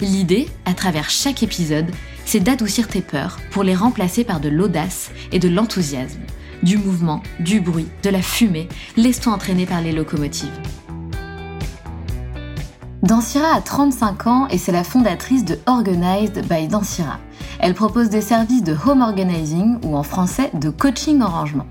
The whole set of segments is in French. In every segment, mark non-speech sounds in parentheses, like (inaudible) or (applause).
L'idée, à travers chaque épisode, c'est d'adoucir tes peurs pour les remplacer par de l'audace et de l'enthousiasme. Du mouvement, du bruit, de la fumée, laisse-toi entraîner par les locomotives. Dansira a 35 ans et c'est la fondatrice de Organized by Dansira. Elle propose des services de home organizing ou en français de coaching en rangement.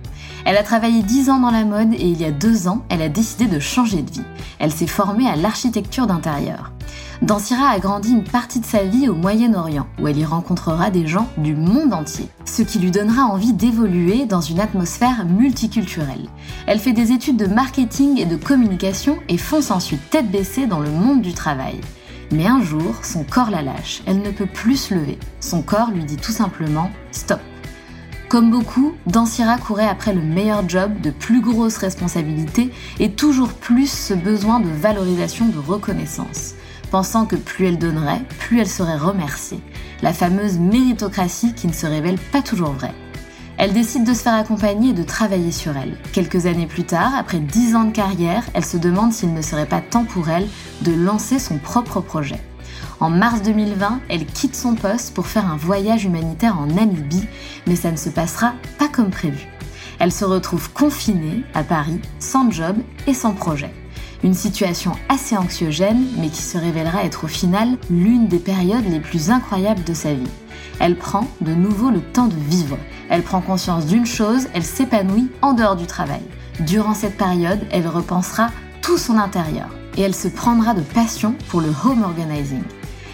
Elle a travaillé 10 ans dans la mode et il y a 2 ans, elle a décidé de changer de vie. Elle s'est formée à l'architecture d'intérieur. Dansira a grandi une partie de sa vie au Moyen-Orient, où elle y rencontrera des gens du monde entier, ce qui lui donnera envie d'évoluer dans une atmosphère multiculturelle. Elle fait des études de marketing et de communication et fonce ensuite tête baissée dans le monde du travail. Mais un jour, son corps la lâche, elle ne peut plus se lever. Son corps lui dit tout simplement stop. Comme beaucoup, Dansira courait après le meilleur job, de plus grosses responsabilités et toujours plus ce besoin de valorisation, de reconnaissance pensant que plus elle donnerait, plus elle serait remerciée. La fameuse méritocratie qui ne se révèle pas toujours vraie. Elle décide de se faire accompagner et de travailler sur elle. Quelques années plus tard, après dix ans de carrière, elle se demande s'il ne serait pas temps pour elle de lancer son propre projet. En mars 2020, elle quitte son poste pour faire un voyage humanitaire en Namibie, mais ça ne se passera pas comme prévu. Elle se retrouve confinée à Paris, sans job et sans projet. Une situation assez anxiogène, mais qui se révélera être au final l'une des périodes les plus incroyables de sa vie. Elle prend de nouveau le temps de vivre. Elle prend conscience d'une chose, elle s'épanouit en dehors du travail. Durant cette période, elle repensera tout son intérieur et elle se prendra de passion pour le home organizing.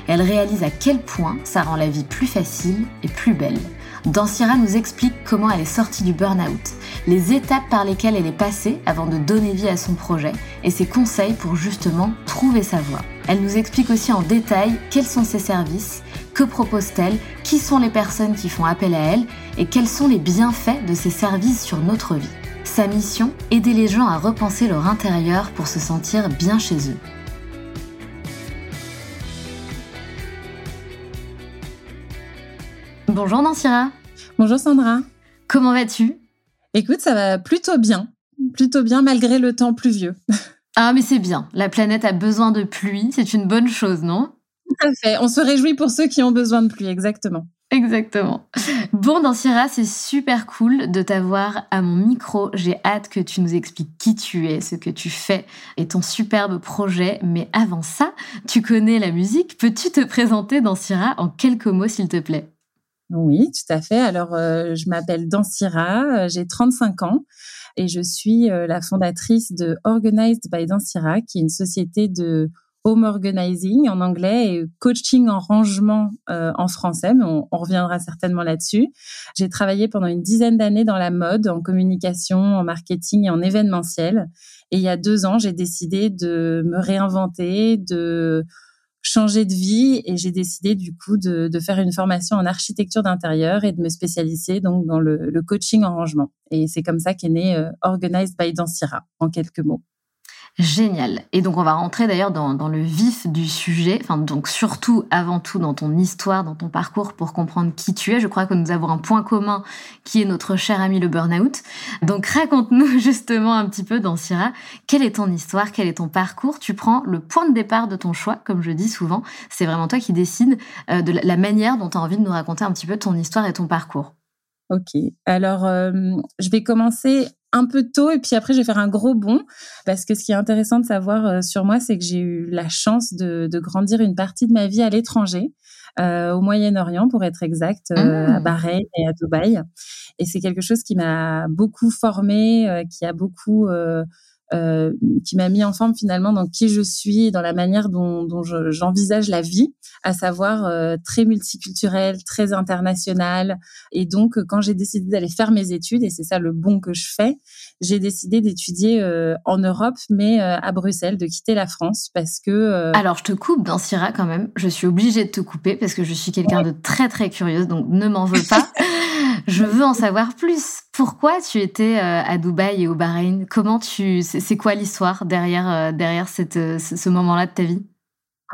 Elle réalise à quel point ça rend la vie plus facile et plus belle. Dansira nous explique comment elle est sortie du burn-out, les étapes par lesquelles elle est passée avant de donner vie à son projet et ses conseils pour justement trouver sa voie. Elle nous explique aussi en détail quels sont ses services, que propose-t-elle, qui sont les personnes qui font appel à elle et quels sont les bienfaits de ces services sur notre vie. Sa mission, aider les gens à repenser leur intérieur pour se sentir bien chez eux. Bonjour Nancira. Bonjour Sandra. Comment vas-tu? Écoute, ça va plutôt bien. Plutôt bien malgré le temps pluvieux. (laughs) Ah mais c'est bien. La planète a besoin de pluie. C'est une bonne chose, non? Tout à fait. On se réjouit pour ceux qui ont besoin de pluie, exactement. Exactement. Bon, Dansira, c'est super cool de t'avoir à mon micro. J'ai hâte que tu nous expliques qui tu es, ce que tu fais et ton superbe projet. Mais avant ça, tu connais la musique. Peux-tu te présenter, Dansira, en quelques mots, s'il te plaît? Oui, tout à fait. Alors, euh, je m'appelle Dansira, euh, j'ai 35 ans et je suis euh, la fondatrice de Organized by Dansira, qui est une société de home organizing en anglais et coaching en rangement en français, mais on, on reviendra certainement là-dessus. J'ai travaillé pendant une dizaine d'années dans la mode, en communication, en marketing et en événementiel. Et il y a deux ans, j'ai décidé de me réinventer, de changer de vie et j'ai décidé du coup de, de, faire une formation en architecture d'intérieur et de me spécialiser donc dans le, le coaching en rangement. Et c'est comme ça qu'est né euh, Organized by Dansira en quelques mots. Génial. Et donc on va rentrer d'ailleurs dans, le vif du sujet, enfin donc surtout avant tout dans ton histoire, dans ton parcours pour comprendre qui tu es. Je crois que nous avons un point commun qui est notre cher ami le burn-out. Donc raconte-nous (laughs) justement un petit peu dans Syrah, quelle est ton histoire, quel est ton parcours? Tu prends le point de départ de ton choix, comme je dis souvent. C'est vraiment toi qui décides euh, de la manière dont tu as envie de nous raconter un petit peu ton histoire et ton parcours. Ok, alors euh, je vais commencer un peu tôt et puis après je vais faire un gros bond parce que ce qui est intéressant de savoir euh, sur moi, c'est que j'ai eu la chance de, de, grandir une partie de ma vie à l'étranger, euh, au Moyen-Orient pour être exact, euh, à mmh. Bahreïn et à Dubaï. Et c'est quelque chose qui m'a beaucoup formé, qui a beaucoup euh, qui m'a mis en forme finalement dans qui je suis, dans la manière dont, dont j'envisage la vie, à savoir euh, très multiculturelle, très internationale. Et donc, quand j'ai décidé d'aller faire mes études, et c'est ça le bon que je fais, j'ai décidé d'étudier euh, en Europe, mais à Bruxelles, de quitter la France parce que. Alors, je te coupe dans Syrah quand même. Je suis obligée de te couper parce que je suis quelqu'un de très très curieuse, donc ne m'en veux pas. (laughs) je veux en savoir plus. Pourquoi tu étais à Dubaï et au Bahreïn? Comment tu c'est quoi l'histoire derrière, euh, derrière cette, euh, ce moment-là de ta vie?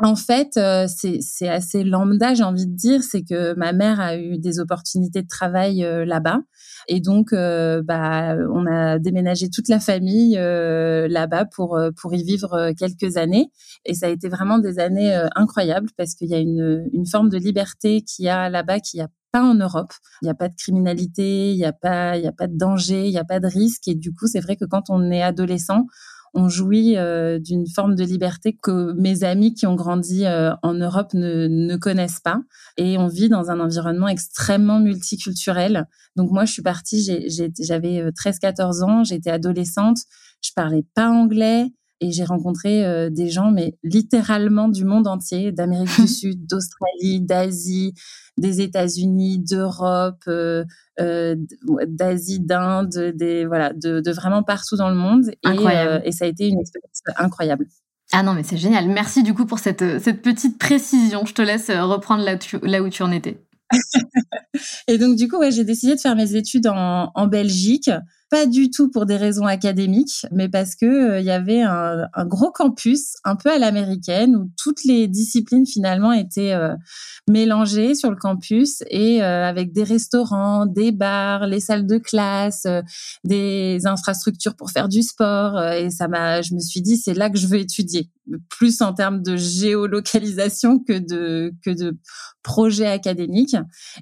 En fait, euh, c'est assez lambda, j'ai envie de dire. C'est que ma mère a eu des opportunités de travail là-bas. Et donc, bah, on a déménagé toute la famille là-bas pour, pour y vivre quelques années. Et ça a été vraiment des années incroyables parce qu'il y a une, une forme de liberté qu'il y a là-bas qui a pas en Europe. Il n'y a pas de criminalité, il n'y a pas, il y a pas de danger, il n'y a pas de risque. Et du coup, c'est vrai que quand on est adolescent, on jouit euh, d'une forme de liberté que mes amis qui ont grandi euh, en Europe ne, ne, connaissent pas. Et on vit dans un environnement extrêmement multiculturel. Donc moi, je suis partie, j'avais 13-14 euh, ans, j'étais adolescente, je parlais pas anglais et j'ai rencontré euh, des gens, mais littéralement du monde entier, d'Amérique du (laughs) Sud, d'Australie, d'Asie, des États-Unis, d'Europe, euh, euh, d'Asie, d'Inde, des voilà, de, de, vraiment partout dans le monde. Et, et ça a été une expérience incroyable. Ah non, mais c'est génial. Merci du coup pour cette, cette petite précision. Je te laisse reprendre là, là où tu en étais. (laughs) et donc, du coup, ouais, j'ai décidé de faire mes études en, en Belgique pas du tout pour des raisons académiques, mais parce que euh, il y avait un, un, gros campus un peu à l'américaine où toutes les disciplines finalement étaient euh, mélangées sur le campus et euh, avec des restaurants, des bars, les salles de classe, des infrastructures pour faire du sport et ça m'a je me suis dit c'est là que je veux étudier plus en termes de géolocalisation que de que de projets académiques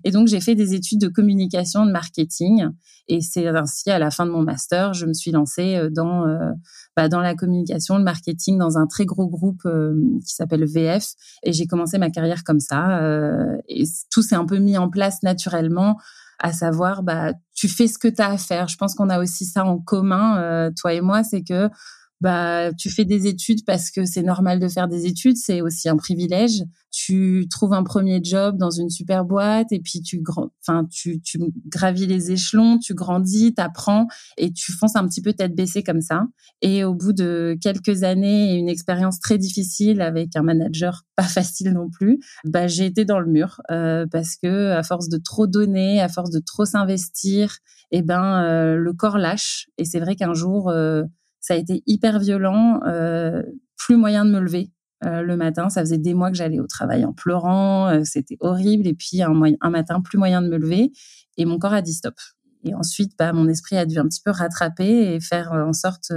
et donc j'ai fait des études de communication de marketing et c'est ainsi, à la fin de mon master, je me suis lancée euh, dans, euh, bah, dans la communication, le marketing, dans un très gros groupe euh, qui s'appelle VF. Et j'ai commencé ma carrière comme ça. et tout s'est un peu mis en place naturellement, à savoir, bah, tu fais ce que tu as à faire. Je pense qu'on a aussi ça en commun, toi et moi, c'est que bah tu fais des études parce que c'est normal de faire des études, c'est aussi un privilège. Tu trouves un premier job dans une super boîte et puis tu enfin tu tu gravis les échelons, tu grandis, t'apprends et tu fonces un petit peu tête baissée comme ça. Et au bout de quelques années et une expérience très difficile avec un manager (laughs) pas facile non plus, bah j'ai été dans le mur euh, parce que à force de trop donner, à force de trop s'investir, et eh ben euh, le corps lâche et c'est vrai qu'un jour euh, ça a été hyper violent, euh, plus moyen de me lever euh, le matin. Ça faisait des mois que j'allais au travail en pleurant, euh, c'était horrible. Et puis un, un, matin, plus moyen de me lever, et mon corps a dit stop. Et ensuite, bah, mon esprit a dû un petit peu rattraper et faire en sorte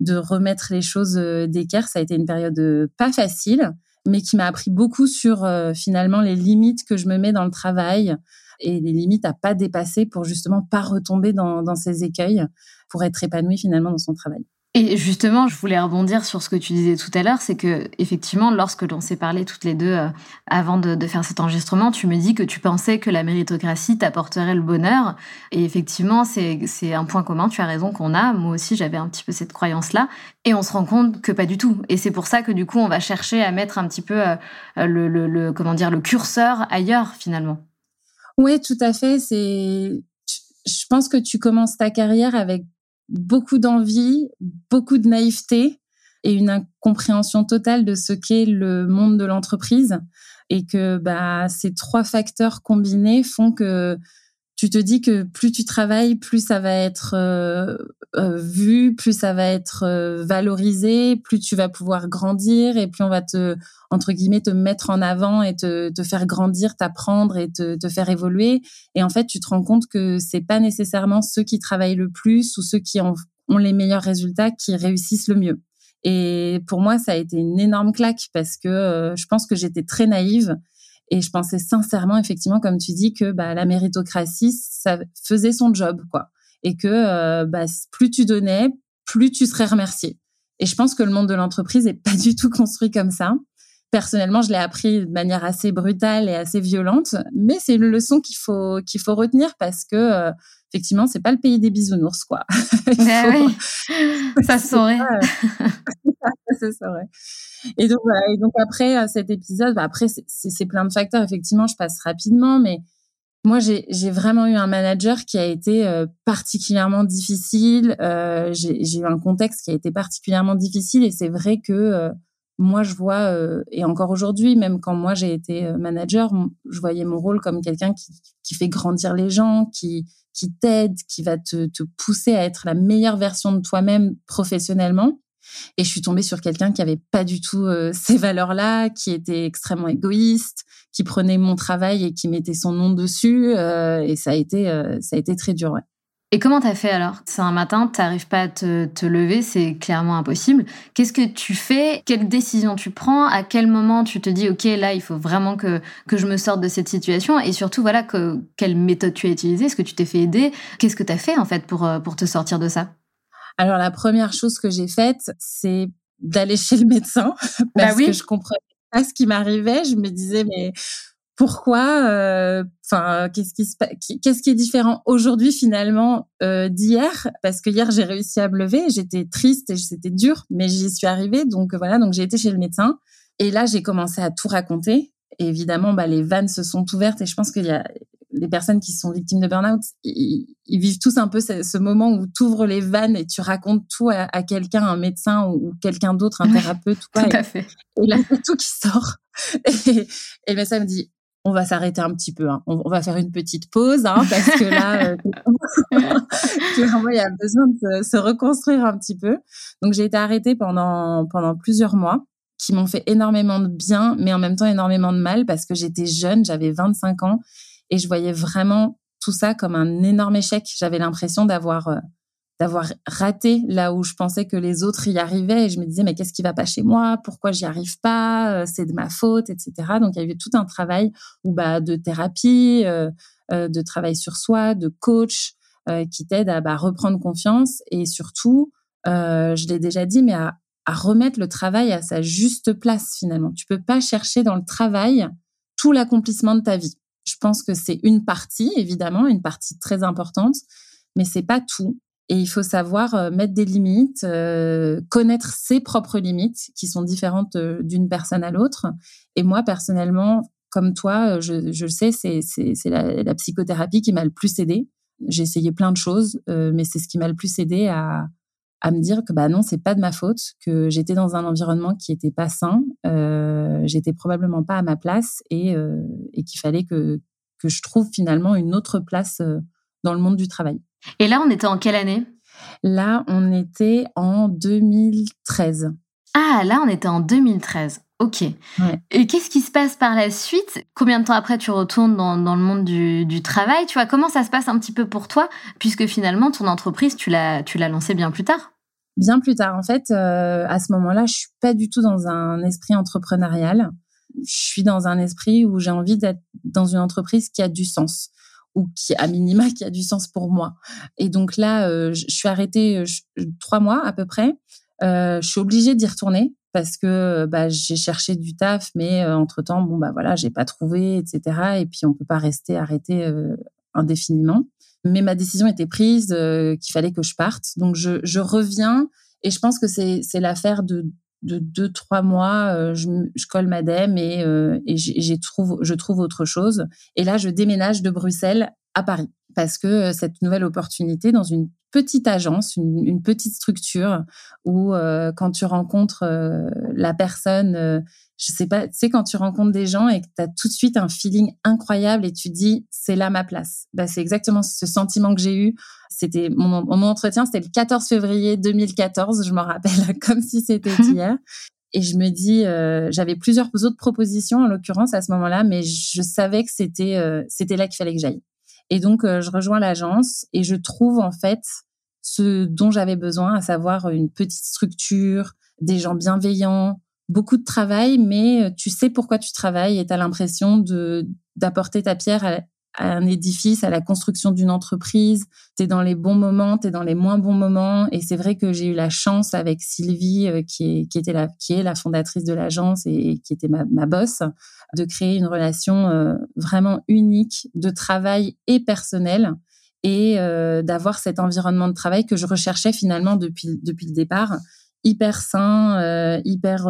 de remettre les choses d'équerre. Ça a été une période pas facile, mais qui m'a appris beaucoup sur finalement les limites que je me mets dans le travail et les limites à pas dépasser pour justement pas retomber dans, ces écueils pour être épanoui finalement dans son travail. Et justement, je voulais rebondir sur ce que tu disais tout à l'heure, c'est que effectivement, lorsque l'on s'est parlé toutes les deux euh, avant de, faire cet enregistrement, tu me dis que tu pensais que la méritocratie t'apporterait le bonheur. Et effectivement, c'est un point commun. Tu as raison qu'on a. Moi aussi, j'avais un petit peu cette croyance-là. Et on se rend compte que pas du tout. Et c'est pour ça que du coup, on va chercher à mettre un petit peu euh, le, le comment dire le curseur ailleurs finalement. Oui, tout à fait. C'est, je pense que tu commences ta carrière avec beaucoup d'envie, beaucoup de naïveté et une incompréhension totale de ce qu'est le monde de l'entreprise et que bah ces trois facteurs combinés font que tu te dis que plus tu travailles, plus ça va être euh, euh, vu, plus ça va être euh, valorisé, plus tu vas pouvoir grandir et plus on va te entre guillemets te mettre en avant et te, te faire grandir, t'apprendre et te, te faire évoluer. Et en fait, tu te rends compte que c'est pas nécessairement ceux qui travaillent le plus ou ceux qui ont les meilleurs résultats qui réussissent le mieux. Et pour moi, ça a été une énorme claque parce que je pense que j'étais très naïve et je pensais sincèrement, effectivement, comme tu dis, que bah, la méritocratie, ça faisait son job, quoi. Et que euh, bah, plus tu donnais, plus tu serais remercié. Et je pense que le monde de l'entreprise est pas du tout construit comme ça. Personnellement, je l'ai appris de manière assez brutale et assez violente, mais c'est une leçon qu'il faut qu'il faut retenir parce que euh, effectivement, c'est pas le pays des bisounours, quoi. (laughs) Ben oui, (laughs) ça se saurait. ça (laughs) saurait. Et donc, voilà. et donc après euh, cet épisode, bah, après c'est plein de facteurs. Effectivement, je passe rapidement, mais moi, j'ai vraiment eu un manager qui a été euh, particulièrement difficile. Euh, j'ai eu un contexte qui a été particulièrement difficile, et c'est vrai que euh, moi, je vois, euh, et encore aujourd'hui, même quand moi j'ai été euh, manager, je voyais mon rôle comme quelqu'un qui, qui, fait grandir les gens, qui, qui t'aide, qui va te, te, pousser à être la meilleure version de toi-même professionnellement. Et je suis tombée sur quelqu'un qui avait pas du tout euh, (laughs) ces valeurs-là, qui était extrêmement égoïste, qui prenait mon travail et qui mettait son nom dessus. et ça a été, ça a été très dur. Ouais. Et comment t'as fait alors? C'est un matin, t'arrives pas à te, te lever, c'est clairement impossible. Qu'est-ce que tu fais? Quelle décision tu prends? À quel moment tu te dis, ok, là, il faut vraiment que, que je me sorte de cette situation? Et surtout, voilà, que, quelle méthode tu as utilisée? Est-ce que tu t'es fait aider? Qu'est-ce que t'as fait en fait pour, euh, pour te sortir de ça? Alors la première chose que j'ai faite, c'est d'aller (laughs) chez le médecin bah parce que je comprenais pas ce qui m'arrivait. Je me disais, mais pourquoi euh, enfin qu'est-ce qui qu'est-ce qui est différent aujourd'hui finalement euh, d'hier? Parce que hier j'ai réussi à me lever j'étais triste et c'était dur mais j'y suis arrivée donc voilà donc j'ai été chez le médecin et là j'ai commencé à tout raconter et évidemment bah les vannes se sont ouvertes et je pense qu'il y a les personnes qui sont victimes de burn-out, ils, vivent tous un peu ce, moment où tu ouvres les vannes et tu racontes tout à, quelqu'un, un médecin ou, quelqu'un d'autre, un thérapeute. Tout à fait. Et là, (laughs) tout qui sort. Et, et le médecin me dit, on va s'arrêter un petit peu. Hein. On, va faire une petite pause hein, parce que là, euh, (laughs) (laughs) il y a besoin de se, reconstruire un petit peu. Donc, j'ai été arrêtée pendant, pendant plusieurs mois qui m'ont fait énormément de bien, mais en même temps énormément de mal parce que j'étais jeune, j'avais 25 ans et je voyais vraiment tout ça comme un énorme échec. J'avais l'impression d'avoir euh, d'avoir raté là où je pensais que les autres y arrivaient. Et je me disais mais qu'est-ce qui va pas chez moi? Pourquoi j'y arrive pas? Euh, c'est de ma faute etc donc il y avait tout un travail où bah de thérapie euh, euh, de travail sur soi de coach qui t'aide à bah, reprendre confiance. Et surtout je l'ai déjà dit mais à, à remettre le travail à sa juste place finalement. Tu peux pas chercher dans le travail tout l'accomplissement de ta vie. Je pense que c'est une partie évidemment une partie très importante mais c'est pas tout et il faut savoir euh, mettre des limites, euh, connaître ses propres limites qui sont différentes euh, d'une personne à l'autre. Et moi, personnellement, comme toi, je, je le sais, c'est, la, psychothérapie qui m'a le plus aidé. J'ai essayé plein de choses, mais c'est ce qui m'a le plus aidé à, à me dire que bah non, c'est pas de ma faute, que j'étais dans un environnement qui était pas sain, euh, j'étais probablement pas à ma place et, et qu'il fallait que, que je trouve finalement une autre place dans le monde du travail. Et là, on était en quelle année? Là, on était en 2013. Ah, là, on était en 2013. Ok. Et qu'est-ce qui se passe par la suite? Combien de temps après tu retournes dans, le monde du, travail? Tu vois, comment ça se passe un petit peu pour toi? Puisque finalement, ton entreprise, tu l'as, tu l'as lancée bien plus tard. Bien plus tard. En fait, euh, à ce moment-là, je suis pas du tout dans un esprit entrepreneurial. Je suis dans un esprit où j'ai envie d'être dans une entreprise qui a du sens ou qui à minima qui a du sens pour moi. Et donc là, euh, je, suis arrêtée euh, trois mois à peu près. Euh, je suis obligée d'y retourner parce que bah, j'ai cherché du taf, mais entre temps, bon bah voilà, j'ai pas trouvé, etc. Et puis on peut pas rester arrêté indéfiniment. Mais ma décision était prise qu'il fallait que je parte. Donc je, je reviens et je pense que c'est c'est l'affaire de de deux trois mois, euh, je, colle madame et, euh, et j'ai trouve je trouve autre chose. Et là, je déménage de Bruxelles à Paris parce que euh, cette nouvelle opportunité dans une petite agence, une, une petite structure où euh, quand tu rencontres la personne je sais pas, tu sais, quand tu rencontres des gens et que tu as tout de suite un feeling incroyable et tu dis, c'est là ma place. Bah, c'est exactement ce sentiment que j'ai eu. C'était mon, mon entretien, c'était le 14 février 2014, je m'en rappelle (laughs) comme si c'était (laughs) hier. Et je me dis, euh, j'avais plusieurs autres propositions en l'occurrence à ce moment-là, mais je savais que c'était euh, c'était là qu'il fallait que j'aille. Et donc euh, je rejoins l'agence et je trouve en fait ce dont j'avais besoin, à savoir une petite structure, des gens bienveillants, beaucoup de travail, mais euh, tu sais pourquoi tu travailles et tu as l'impression de d'apporter ta pierre à, un édifice, à la construction d'une entreprise. Tu es dans les bons moments, tu es dans les moins bons moments. Et c'est vrai que j'ai eu la chance avec Sylvie, euh, qui, est, qui, était la, qui est la fondatrice de l'agence et, qui était ma, ma boss, de créer une relation euh, vraiment unique de travail et personnel et euh, d'avoir cet environnement de travail que je recherchais finalement depuis, depuis le départ, hyper sain, hyper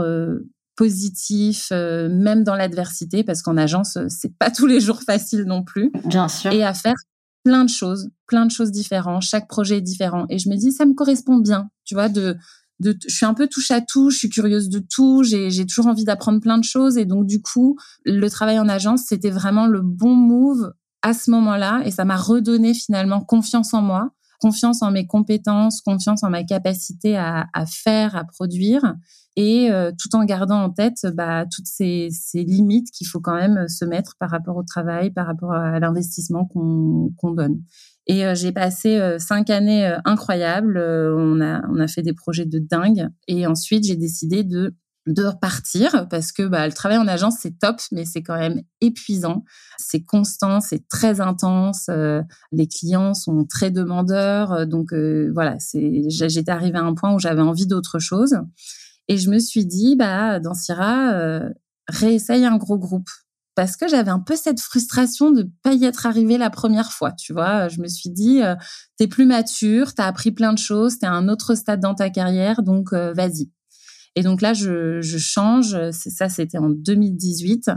positif, euh, même dans l'adversité, parce qu'en agence, euh, c'est pas tous les jours facile non plus. Bien sûr. Et à faire plein de choses, plein de choses différentes. Chaque projet est différent. Et je me dis, ça me correspond bien, tu vois, de, de, je suis un peu touche à tout, je suis curieuse de tout, j'ai, j'ai toujours envie d'apprendre plein de choses. Et donc, du coup, le travail en agence, c'était vraiment le bon move à ce moment-là. Et ça m'a redonné finalement confiance en moi, confiance en mes compétences, confiance en ma capacité à, à faire, à produire et euh, tout en gardant en tête bah, toutes ces, ces limites qu'il faut quand même se mettre par rapport au travail, par rapport à l'investissement qu'on donne. Et euh, j'ai passé euh, cinq années incroyables. on a on a fait des projets de dingue. Et ensuite j'ai décidé de de repartir parce que bah, le travail en agence c'est top mais c'est quand même épuisant c'est constant c'est très intense les clients sont très demandeurs donc voilà c'est j'étais arrivée à un point où j'avais envie d'autre chose et je me suis dit, bah, dans Syrah, euh, réessaye un gros groupe. Parce que j'avais un peu cette frustration de pas y être arrivée la première fois, tu vois. Je me suis dit, euh, t'es plus mature, t'as appris plein de choses, t'es à un autre stade dans ta carrière, donc euh, vas-y. Et donc là, je, je change. C'est ça, c'était en 2018.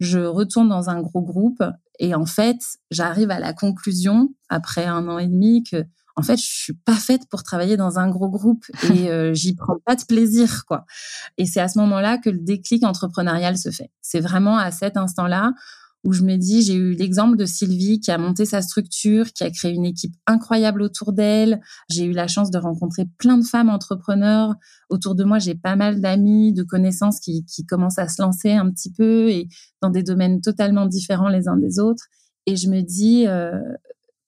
Je retourne dans un gros groupe et en fait, j'arrive à la conclusion après un an et demi que en fait, je suis pas faite pour travailler dans un gros groupe (laughs) et euh, j'y prends pas de plaisir, quoi. Et c'est à ce moment-là que le déclic entrepreneurial se fait. C'est vraiment à cet instant-là où je me dis, j'ai eu l'exemple de Sylvie qui a monté sa structure, qui a créé une équipe incroyable autour d'elle. J'ai eu la chance de rencontrer plein de femmes entrepreneurs. Autour de moi, j'ai pas mal d'amis, de connaissances qui, qui commencent à se lancer un petit peu et dans des domaines totalement différents les uns des autres. Et je me dis, euh,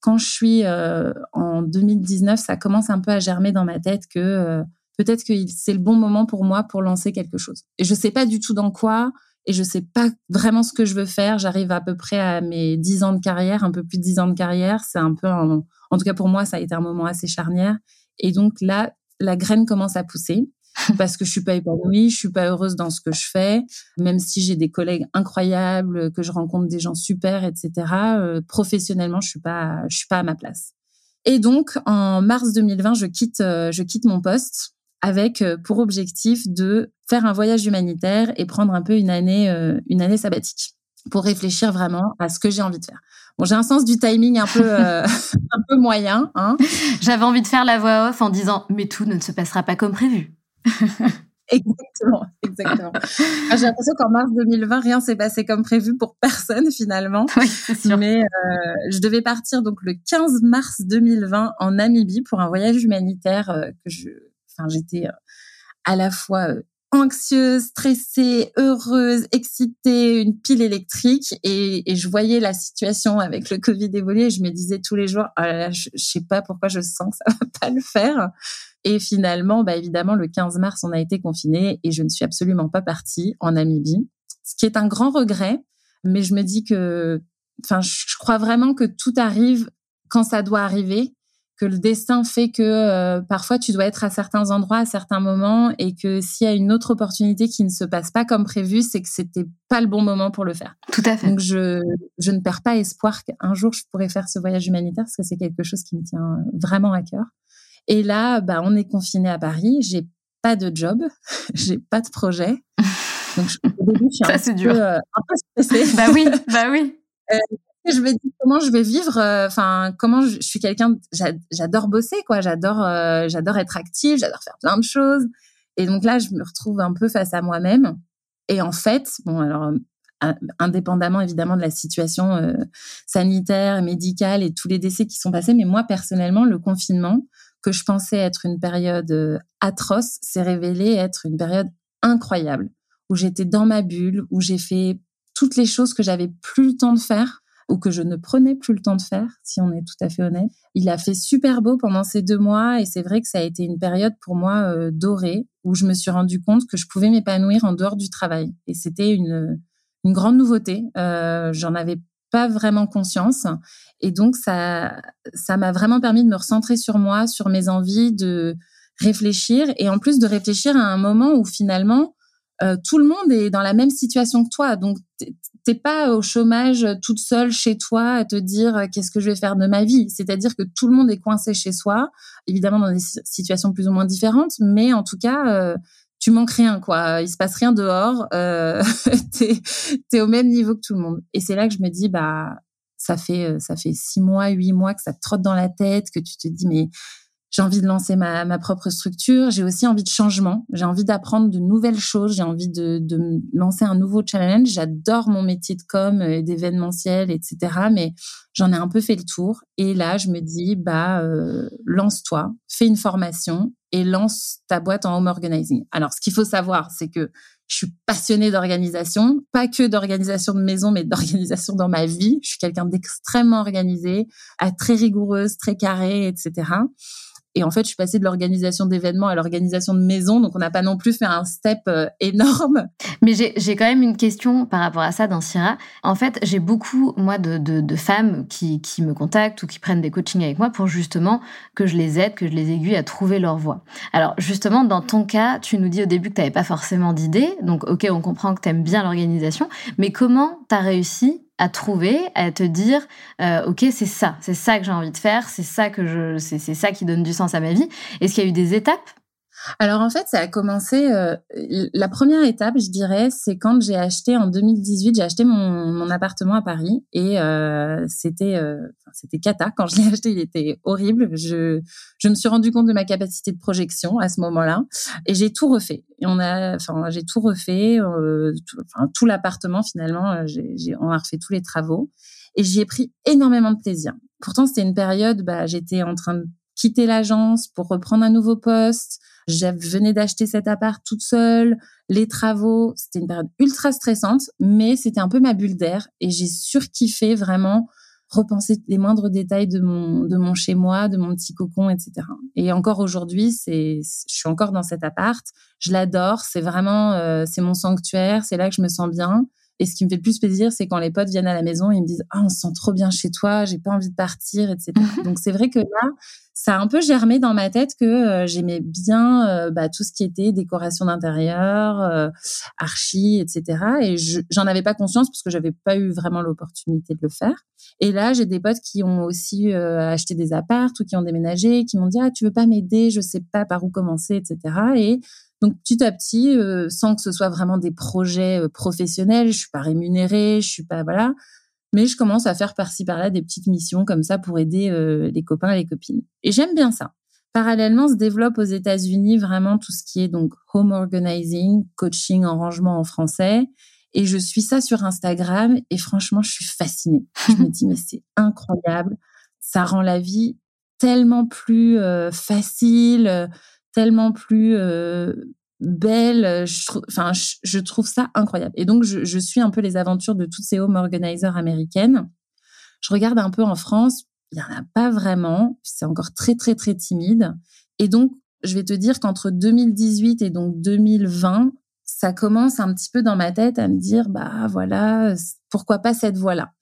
quand je suis euh, en 2019, ça commence un peu à germer dans ma tête que euh, peut-être que c'est le bon moment pour moi pour lancer quelque chose. Et je sais pas du tout dans quoi et je sais pas vraiment ce que je veux faire. J'arrive à peu près à mes 10 ans de carrière, un peu plus de 10 ans de carrière. C'est un peu, en tout cas pour moi, ça a été un moment assez charnière. Et donc là, la graine commence à pousser. (laughs) parce que je suis pas épanouie, je suis pas heureuse dans ce que je fais, même si j'ai des collègues incroyables, que je rencontre des gens super, etc. Euh, professionnellement, je suis pas, je suis pas à ma place. Et donc, en mars 2020, je quitte, euh, je quitte mon poste avec euh, pour objectif de faire un voyage humanitaire et prendre un peu une année, une année sabbatique pour réfléchir vraiment à ce que j'ai envie de faire. Bon, j'ai un sens du timing un peu, (laughs) un peu moyen. Hein. J'avais envie de faire la voix off en disant mais tout ne se passera pas comme prévu. (laughs) exactement, exactement. J'ai l'impression qu'en mars 2020, rien s'est passé comme prévu pour personne finalement. Oui, sûr. Mais euh, je devais partir donc le 15 mars 2020 en Namibie pour un voyage humanitaire euh, que je, enfin, j'étais euh, à la fois anxieuse, stressée, heureuse, excitée, une pile électrique. Et, je voyais la situation avec le Covid évoluer. Je me disais tous les jours, oh je, je sais pas pourquoi je sens que ça va pas le faire. Et finalement, bah évidemment, le 15 mars, on a été confiné et je ne suis absolument pas partie en Namibie, ce qui est un grand regret. Mais je me dis que, enfin, je crois vraiment que tout arrive quand ça doit arriver, que le destin fait que euh, parfois tu dois être à certains endroits à certains moments et que s'il y a une autre opportunité qui ne se passe pas comme prévu, c'est que c'était pas le bon moment pour le faire. Tout à fait. Donc je je ne perds pas espoir qu'un jour je pourrais faire ce voyage humanitaire parce que c'est quelque chose qui me tient vraiment à cœur. Et là, bah, on est confiné à Paris. J'ai pas de job, (laughs) j'ai pas de projet. (laughs) Donc, au début, je suis Ça, c'est dur. Euh, un peu bah oui, bah oui. (laughs) Euh, je me dis comment je vais vivre. Euh, enfin, comment je, suis quelqu'un. J'adore bosser, quoi. J'adore, j'adore être active. J'adore faire plein de choses. Et donc là, je me retrouve un peu face à moi-même. Et en fait, bon, alors indépendamment évidemment de la situation sanitaire, médicale et tous les décès qui sont passés, mais moi personnellement, le confinement, que je pensais être une période euh, atroce s'est révélée être une période incroyable, où j'étais dans ma bulle, où j'ai fait toutes les choses que j'avais plus le temps de faire ou que je ne prenais plus le temps de faire, si on est tout à fait honnête. Il a fait super beau pendant ces deux mois et c'est vrai que ça a été une période pour moi euh, dorée où je me suis rendu compte que je pouvais m'épanouir en dehors du travail et c'était une une grande nouveauté. Euh, J'en avais pas vraiment conscience. Et donc, ça, ça m'a vraiment permis de me recentrer sur moi, sur mes envies, de réfléchir et en plus de réfléchir à un moment où finalement, euh, tout le monde est dans la même situation que toi. Donc, t'es pas au chômage toute seule chez toi à te dire euh, qu'est-ce que je vais faire de ma vie. C'est-à-dire que tout le monde est coincé chez soi, évidemment dans des situations plus ou moins différentes, mais en tout cas, euh, tu manques rien, quoi. Il se passe rien dehors. Euh, (laughs) t'es es au même niveau que tout le monde. Et c'est là que je me dis, bah, ça fait euh, ça fait six mois, huit mois que ça te trotte dans la tête, que tu te dis, mais j'ai envie de lancer ma, ma propre structure. J'ai aussi envie de changement. J'ai envie d'apprendre de nouvelles choses. J'ai envie de, de lancer un nouveau challenge. J'adore mon métier de com, et d'événementiel, etc. Mais j'en ai un peu fait le tour. Et là, je me dis, bah, euh, lance-toi, fais une formation et lance ta boîte en home organizing. Alors, ce qu'il faut savoir, c'est que je suis passionnée d'organisation, pas que d'organisation de maison, mais d'organisation dans ma vie. Je suis quelqu'un d'extrêmement organisé, très rigoureuse, très carré, etc. Et en fait, je suis passée de l'organisation d'événements à l'organisation de maisons. Donc, on n'a pas non plus fait un step euh, énorme. Mais j'ai quand même une question par rapport à ça dans Syrah. En fait, j'ai beaucoup, moi, de, femmes qui, qui, me contactent ou qui prennent des coachings avec moi pour justement que je les aide, que je les aiguille à trouver leur voie. Alors, justement, dans ton cas, tu nous dis au début que tu n'avais pas forcément d'idée. Donc, OK, on comprend que tu aimes bien l'organisation. Mais comment tu as réussi à trouver, à te dire, euh, ok, c'est ça, c'est ça que j'ai envie de faire, c'est ça que je, c'est ça qui donne du sens à ma vie. Est-ce qu'il y a eu des étapes? Alors en fait, ça a commencé. Euh, la première étape, je dirais, c'est quand j'ai acheté en 2018. J'ai acheté mon, mon, appartement à Paris et euh, c'était euh, c'était cata. Quand je l'ai (laughs) acheté, il était horrible. Je je me suis rendu compte de ma capacité de projection à ce moment-là et j'ai tout refait. Et on a, enfin, j'ai tout refait. Euh, tout, enfin, tout l'appartement finalement, euh, j'ai, on a refait tous les travaux et j'y ai pris énormément de plaisir. Pourtant, c'était une période, bah, j'étais en train de quitter l'agence pour reprendre un nouveau poste. Je venais d'acheter cet appart toute seule, les travaux, c'était une période ultra stressante, mais c'était un peu ma bulle d'air et j'ai surkiffé vraiment repenser les moindres détails de mon de mon chez moi, de mon petit cocon, etc. Et encore aujourd'hui, c'est je suis encore dans cet appart, je l'adore, c'est vraiment euh, c'est mon sanctuaire, c'est là que je me sens bien. Et ce qui me fait le plus plaisir, c'est quand les potes viennent à la maison et ils me disent ah on se sent trop bien chez toi, j'ai pas envie de partir, etc. (laughs) Donc c'est vrai que là, ça a un peu germé dans ma tête que euh, j'aimais bien euh, bah, tout ce qui était décoration d'intérieur, euh, archi, etc. Et j'en avais pas conscience parce que j'avais pas eu vraiment l'opportunité de le faire. Et là, j'ai des potes qui ont aussi acheté des apparts ou qui ont déménagé, qui m'ont dit ah tu veux pas m'aider, je sais pas par où commencer, etc. Et donc petit à petit, sans que ce soit vraiment des projets professionnels, je suis pas rémunérée, je suis pas voilà mais je commence à faire par-ci par-là des petites missions comme ça pour aider euh, les copains et les copines. Et j'aime bien ça. Parallèlement, se développe aux États-Unis vraiment tout ce qui est donc home organizing, coaching en rangement en français. Et je suis ça sur Instagram et franchement, je suis fascinée. Je me dis, mais c'est incroyable. Ça rend la vie tellement plus euh, facile, tellement plus belle. Je, je, trouve ça incroyable. Et donc, je, je, suis un peu les aventures de toutes ces home organizers américaines. Je regarde un peu en France, il n'y en a pas vraiment. C'est encore très, très, très timide. Et donc, je vais te dire qu'entre 2018 et donc 2020, ça commence un petit peu dans ma tête à me dire, bah voilà, pourquoi pas cette voie-là?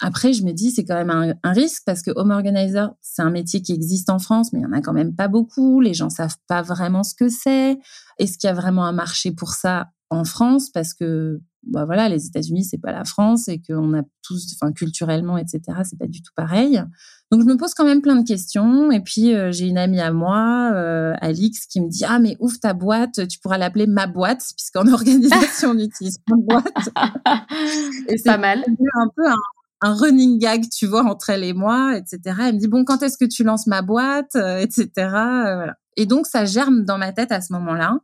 Après, je me dis, c'est quand même un, un, risque parce que home organizer, c'est un métier qui existe en France, mais il y en a quand même pas beaucoup. Les gens savent pas vraiment ce que c'est. Est-ce qu'il y a vraiment un marché pour ça en France? Parce que, bah voilà, les États-Unis, c'est pas la France et qu'on a tous, enfin, culturellement, etc., c'est pas du tout pareil. Donc, je me pose quand même plein de questions. Et puis, euh, j'ai une amie à moi, euh, Alix, qui me dit, ah, mais ouvre ta boîte, tu pourras l'appeler ma boîte, puisqu'en (laughs) organisation, on utilise de boîte. (laughs) et c'est pas mal. Un peu un, un running gag, tu vois, entre elle et moi, etc. Elle me dit bon, quand est-ce que tu lances ma boîte, euh, etc. Euh, voilà. Et donc ça germe dans ma tête à ce moment-là.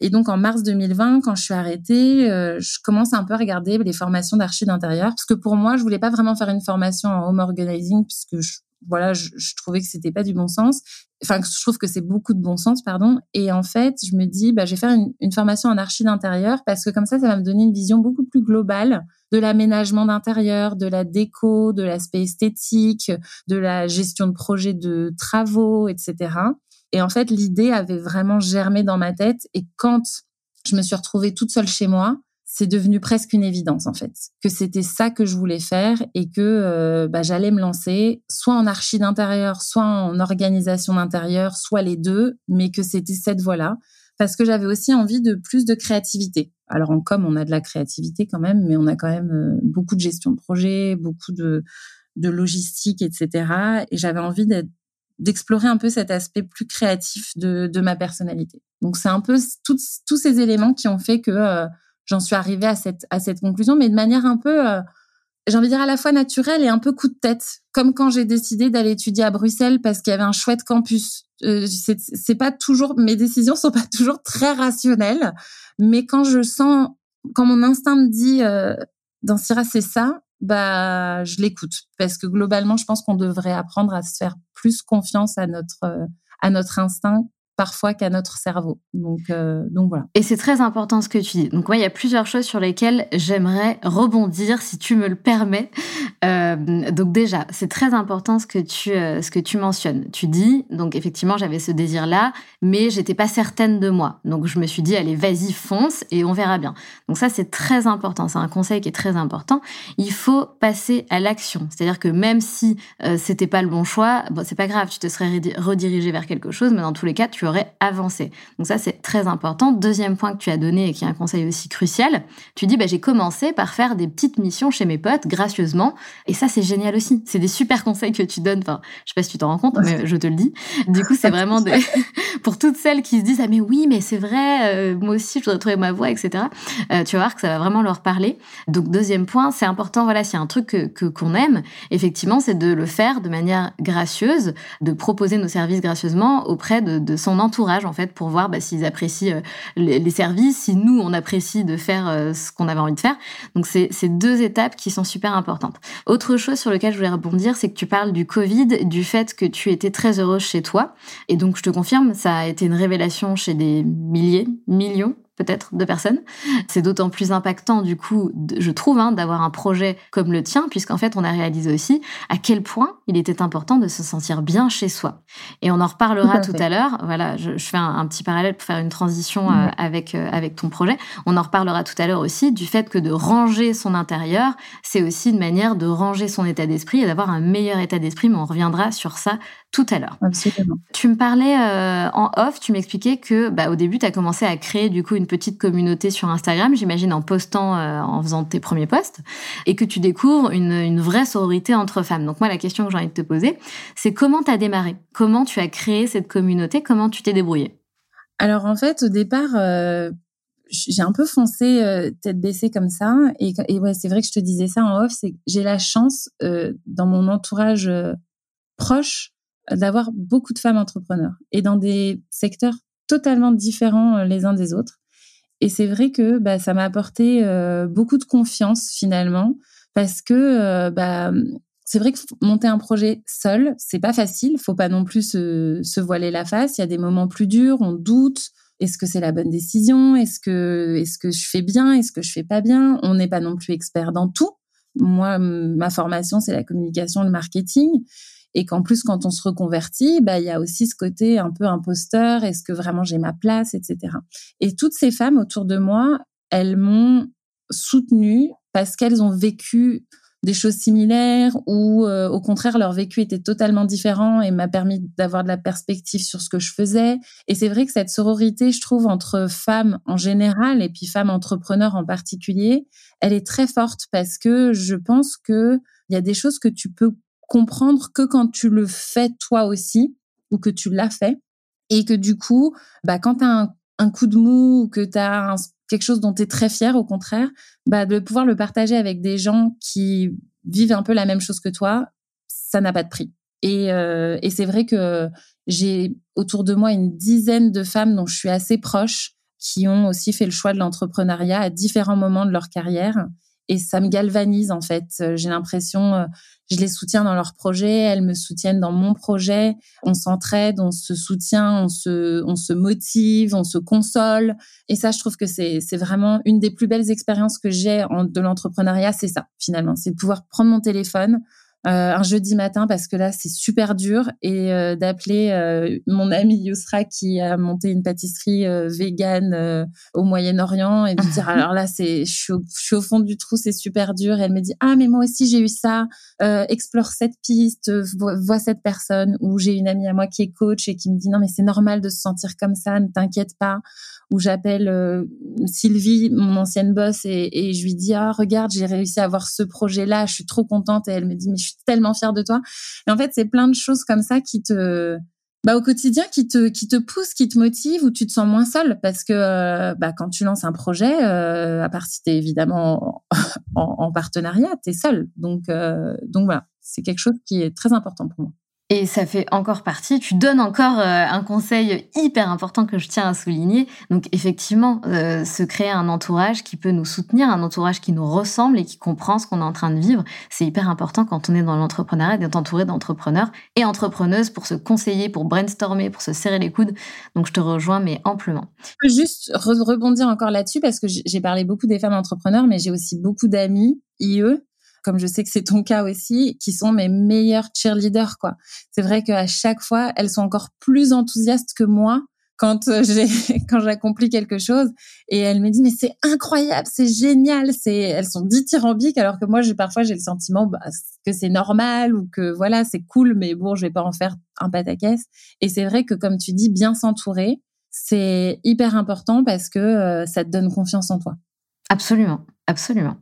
Et donc en mars 2020, quand je suis arrêtée, euh, je commence un peu à regarder les formations d'archi d'intérieur parce que pour moi, je voulais pas vraiment faire une formation en home organizing puisque je, voilà, je, je trouvais que c'était pas du bon sens. Enfin, je trouve que c'est beaucoup de bon sens, pardon. Et en fait, je me dis, bah, je vais faire une, une formation en archi d'intérieur parce que comme ça, ça va me donner une vision beaucoup plus globale de l'aménagement d'intérieur, de la déco, de l'aspect esthétique, de la gestion de projets de travaux, etc. Et en fait, l'idée avait vraiment germé dans ma tête. Et quand je me suis retrouvée toute seule chez moi, c'est devenu presque une évidence en fait que c'était ça que je voulais faire et que euh, bah, j'allais me lancer soit en archi d'intérieur, soit en organisation d'intérieur, soit les deux, mais que c'était cette voie-là parce que j'avais aussi envie de plus de créativité. Alors en com, on a de la créativité quand même, mais on a quand même euh, beaucoup de gestion de projet, beaucoup de, de logistique, etc. Et j'avais envie d'explorer un peu cet aspect plus créatif de, de ma personnalité. Donc c'est un peu tous ces éléments qui ont fait que euh, j'en suis arrivée à cette, à cette conclusion, mais de manière un peu, euh, j'ai envie de dire à la fois naturelle et un peu coup de tête. Comme quand j'ai décidé d'aller étudier à Bruxelles parce qu'il y avait un chouette campus. Euh, c'est pas toujours, mes décisions sont pas (laughs) toujours très rationnelles, mais quand je sens, quand mon instinct me dit, euh, dans Syrah, c'est ça, bah, je l'écoute. Parce que globalement, je pense qu'on devrait apprendre à se faire plus confiance à notre, euh, à notre instinct parfois qu'à notre cerveau. Donc, euh, donc voilà. Et c'est très important ce que tu dis. Donc moi, il y a plusieurs choses sur lesquelles j'aimerais rebondir, si tu me le permets. Euh, donc déjà, c'est très important ce que tu euh, ce que tu mentionnes. Tu dis donc effectivement, j'avais ce désir-là, mais j'étais pas certaine de moi. Donc je me suis dit allez, vas-y, fonce et on verra bien. Donc ça, c'est très important. C'est un conseil qui est très important. Il faut passer à l'action. C'est-à-dire que même si c'était pas le bon choix, bon, c'est pas grave, tu te serais redirigé vers quelque chose, mais dans tous les cas, tu avancé. Donc ça, c'est très important. Deuxième point que tu as donné et qui est un conseil aussi crucial, tu dis, bah, j'ai commencé par faire des petites missions chez mes potes gracieusement. Et ça, c'est génial aussi. C'est des super conseils que tu donnes. Enfin, je sais pas si tu t'en rends compte, mais je te le dis. Du coup, c'est vraiment (laughs) pour toutes celles qui se disent, ah mais oui, mais c'est vrai, euh, moi aussi, je voudrais trouver ma voix, etc. Euh, tu vas voir que ça va vraiment leur parler. Donc, deuxième point, c'est important, voilà, s'il y a un truc que qu'on aime, effectivement, c'est de le faire de manière gracieuse, de proposer nos services gracieusement auprès de, de son entourage en fait pour voir bah, s'ils apprécient euh, les, services, si nous on apprécie de faire euh, ce qu'on avait envie de faire. Donc c'est deux étapes qui sont super importantes. Autre chose sur lequel je voulais rebondir, c'est que tu parles du Covid, du fait que tu étais très heureuse chez toi. Et donc je te confirme, ça a été une révélation chez des milliers, millions peut-être de personnes. C'est d'autant plus impactant du coup, je trouve, hein, d'avoir un projet comme le tien, puisqu'en fait on a réalisé aussi à quel point il était important de se sentir bien chez soi. Et on en reparlera tout à, l'heure. Voilà, je, fais un, petit parallèle pour faire une transition euh, avec euh, avec ton projet. On en reparlera tout à l'heure aussi du fait que de ranger son intérieur, c'est aussi une manière de ranger son état d'esprit et d'avoir un meilleur état d'esprit. Mais on reviendra sur ça tout à l'heure. Absolument. Tu me parlais euh, en off, tu m'expliquais que bah, au début, tu as commencé à créer du coup une petite communauté sur Instagram, j'imagine en postant, euh, en faisant tes premiers posts, et que tu découvres une, une vraie sororité entre femmes. Donc moi, la question que j'ai envie de te poser, c'est comment tu as démarré? Comment tu as créé cette communauté? Comment tu t'es débrouillée? Alors en fait, au départ... Euh, j'ai un peu foncé tête baissée comme ça et, et ouais c'est vrai que je te disais ça en off c'est que j'ai la chance dans mon entourage proche d'avoir beaucoup de femmes entrepreneurs et dans des secteurs totalement différents euh, les uns des autres. Et c'est vrai que bah, ça m'a apporté euh, beaucoup de confiance finalement parce que euh, bah, c'est vrai que monter un projet seul, c'est pas facile. Faut pas non plus se, se, voiler la face. Il y a des moments plus durs, on doute. Est-ce que c'est la bonne décision? Est-ce que est-ce que je fais bien? Est-ce que je fais pas bien? On n'est pas non plus expert dans tout. Moi, ma formation, c'est la communication, le marketing et qu'en plus quand on se reconvertit, bah il y a aussi ce côté un peu imposteur, est-ce que vraiment j'ai ma place, etc. Et toutes ces femmes autour de moi, elles m'ont soutenue parce qu'elles ont vécu des choses similaires ou euh, au contraire leur vécu était totalement différent et m'a permis d'avoir de la perspective sur ce que je faisais. Et c'est vrai que cette sororité, je trouve, entre femmes en général et puis femmes entrepreneurs en particulier, elle est très forte parce que je pense que il y a des choses que tu peux comprendre que quand tu le fais toi aussi ou que tu l'as fait et que du coup, bah, quand tu as un, coup de mou ou que tu as quelque chose dont tu es très fier, au contraire, bah, de pouvoir le partager avec des gens qui vivent un peu la même chose que toi, ça n'a pas de prix. Et, euh, et c'est vrai que j'ai autour de moi une dizaine de femmes dont je suis assez proche qui ont aussi fait le choix de l'entrepreneuriat à différents moments de leur carrière et ça me galvanise en fait. Euh, j'ai l'impression, euh, je les soutiens dans leurs projets, elles me soutiennent dans mon projet. On s'entraide, on se soutient, on se, on se motive, on se console. Et ça, je trouve que c'est, c'est vraiment une des plus belles expériences que j'ai de l'entrepreneuriat. C'est ça finalement, c'est de pouvoir prendre mon téléphone, un jeudi matin parce que là c'est super dur et euh, d'appeler euh, mon ami Yousra qui a monté une pâtisserie végane au Moyen-Orient et de dire (laughs) alors là c'est je suis, au, je suis au fond du trou c'est super dur. Et elle me dit ah mais moi aussi j'ai eu ça. Explore cette piste vois, cette personne ou j'ai une amie à moi qui est coach et qui me dit non mais c'est normal de se sentir comme ça ne t'inquiète pas. Ou j'appelle Sylvie mon ancienne boss et, et je lui dis ah regarde j'ai réussi à avoir ce projet là je suis trop contente. Et elle me dit mais je suis tellement fière de toi. Et en fait, c'est plein de choses comme ça qui te, bah, au quotidien, qui te, qui te poussent, qui te motivent, où tu te sens moins seul. Parce que euh, bah, quand tu lances un projet, euh, à part si tu es évidemment en, en, partenariat, tu es seul. Donc, euh, donc voilà, c'est quelque chose qui est très important pour moi. Et ça fait encore partie, tu donnes encore euh, un conseil hyper important que je tiens à souligner. Donc effectivement, euh, se créer un entourage qui peut nous soutenir, un entourage qui nous ressemble et qui comprend ce qu'on est en train de vivre, c'est hyper important quand on est dans l'entrepreneuriat d'être entouré d'entrepreneurs et entrepreneuses pour se conseiller, pour brainstormer, pour se serrer les coudes. Donc je te rejoins mais amplement. Je peux juste rebondir encore là-dessus parce que j'ai parlé beaucoup des femmes entrepreneurs, mais j'ai aussi beaucoup d'amis IE comme je sais que c'est ton cas aussi, qui sont mes meilleures cheerleaders, quoi. C'est vrai qu'à chaque fois, elles sont encore plus enthousiastes que moi quand euh, (laughs) j'ai quand j'accomplis quelque chose. Et elles me disent mais c'est incroyable c'est génial c'est elles sont dithyrambiques alors que moi j'ai parfois j'ai le sentiment bah, que c'est normal ou que voilà c'est cool mais bon je vais pas en faire un pataquès. Et c'est vrai que comme tu dis bien s'entourer c'est hyper important parce que euh, ça te donne confiance en toi. Absolument absolument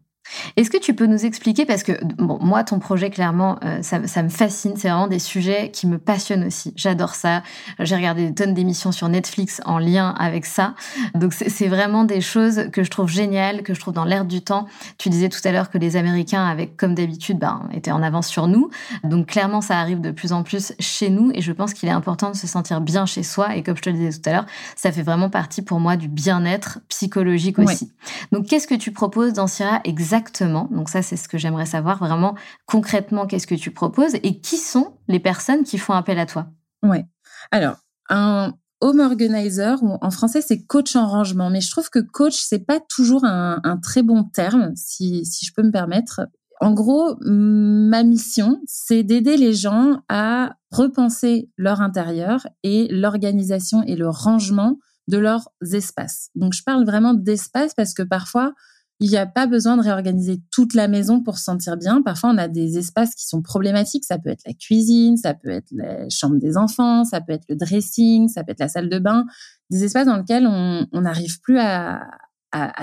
est-ce que tu peux nous expliquer, parce que bon, moi, ton projet, clairement, euh, ça, ça, me fascine, c'est vraiment des sujets qui me passionnent aussi. J'adore ça. J'ai regardé des tonnes d'émissions sur Netflix en lien avec ça. Donc, c'est vraiment des choses que je trouve géniales, que je trouve dans l'air du temps. Tu disais tout à l'heure que les Américains, avec comme d'habitude, ben, étaient en avance sur nous. Donc, clairement, ça arrive de plus en plus chez nous et je pense qu'il est important de se sentir bien chez soi. Et comme je te le disais tout à l'heure, ça fait vraiment partie pour moi du bien-être psychologique aussi. Donc, qu'est-ce que tu proposes dans Syrah exactement exactement Donc ça, c'est ce que j'aimerais savoir vraiment concrètement. Qu'est-ce que tu proposes et qui sont les personnes qui font appel à toi? Ouais. Alors, un home organizer, ou en français c'est coach en rangement, mais je trouve que coach c'est pas toujours un, très bon terme, si, si je peux me permettre. En gros, ma mission, c'est d'aider les gens à repenser leur intérieur et l'organisation et le rangement de leurs espaces. Donc, je parle vraiment d'espace parce que parfois, il n'y a pas besoin de réorganiser toute la maison pour se sentir bien. Parfois, on a des espaces qui sont problématiques. Ça peut être la cuisine, ça peut être la chambre des enfants, ça peut être le dressing, ça peut être la salle de bain. Des espaces dans lesquels on n'arrive plus à,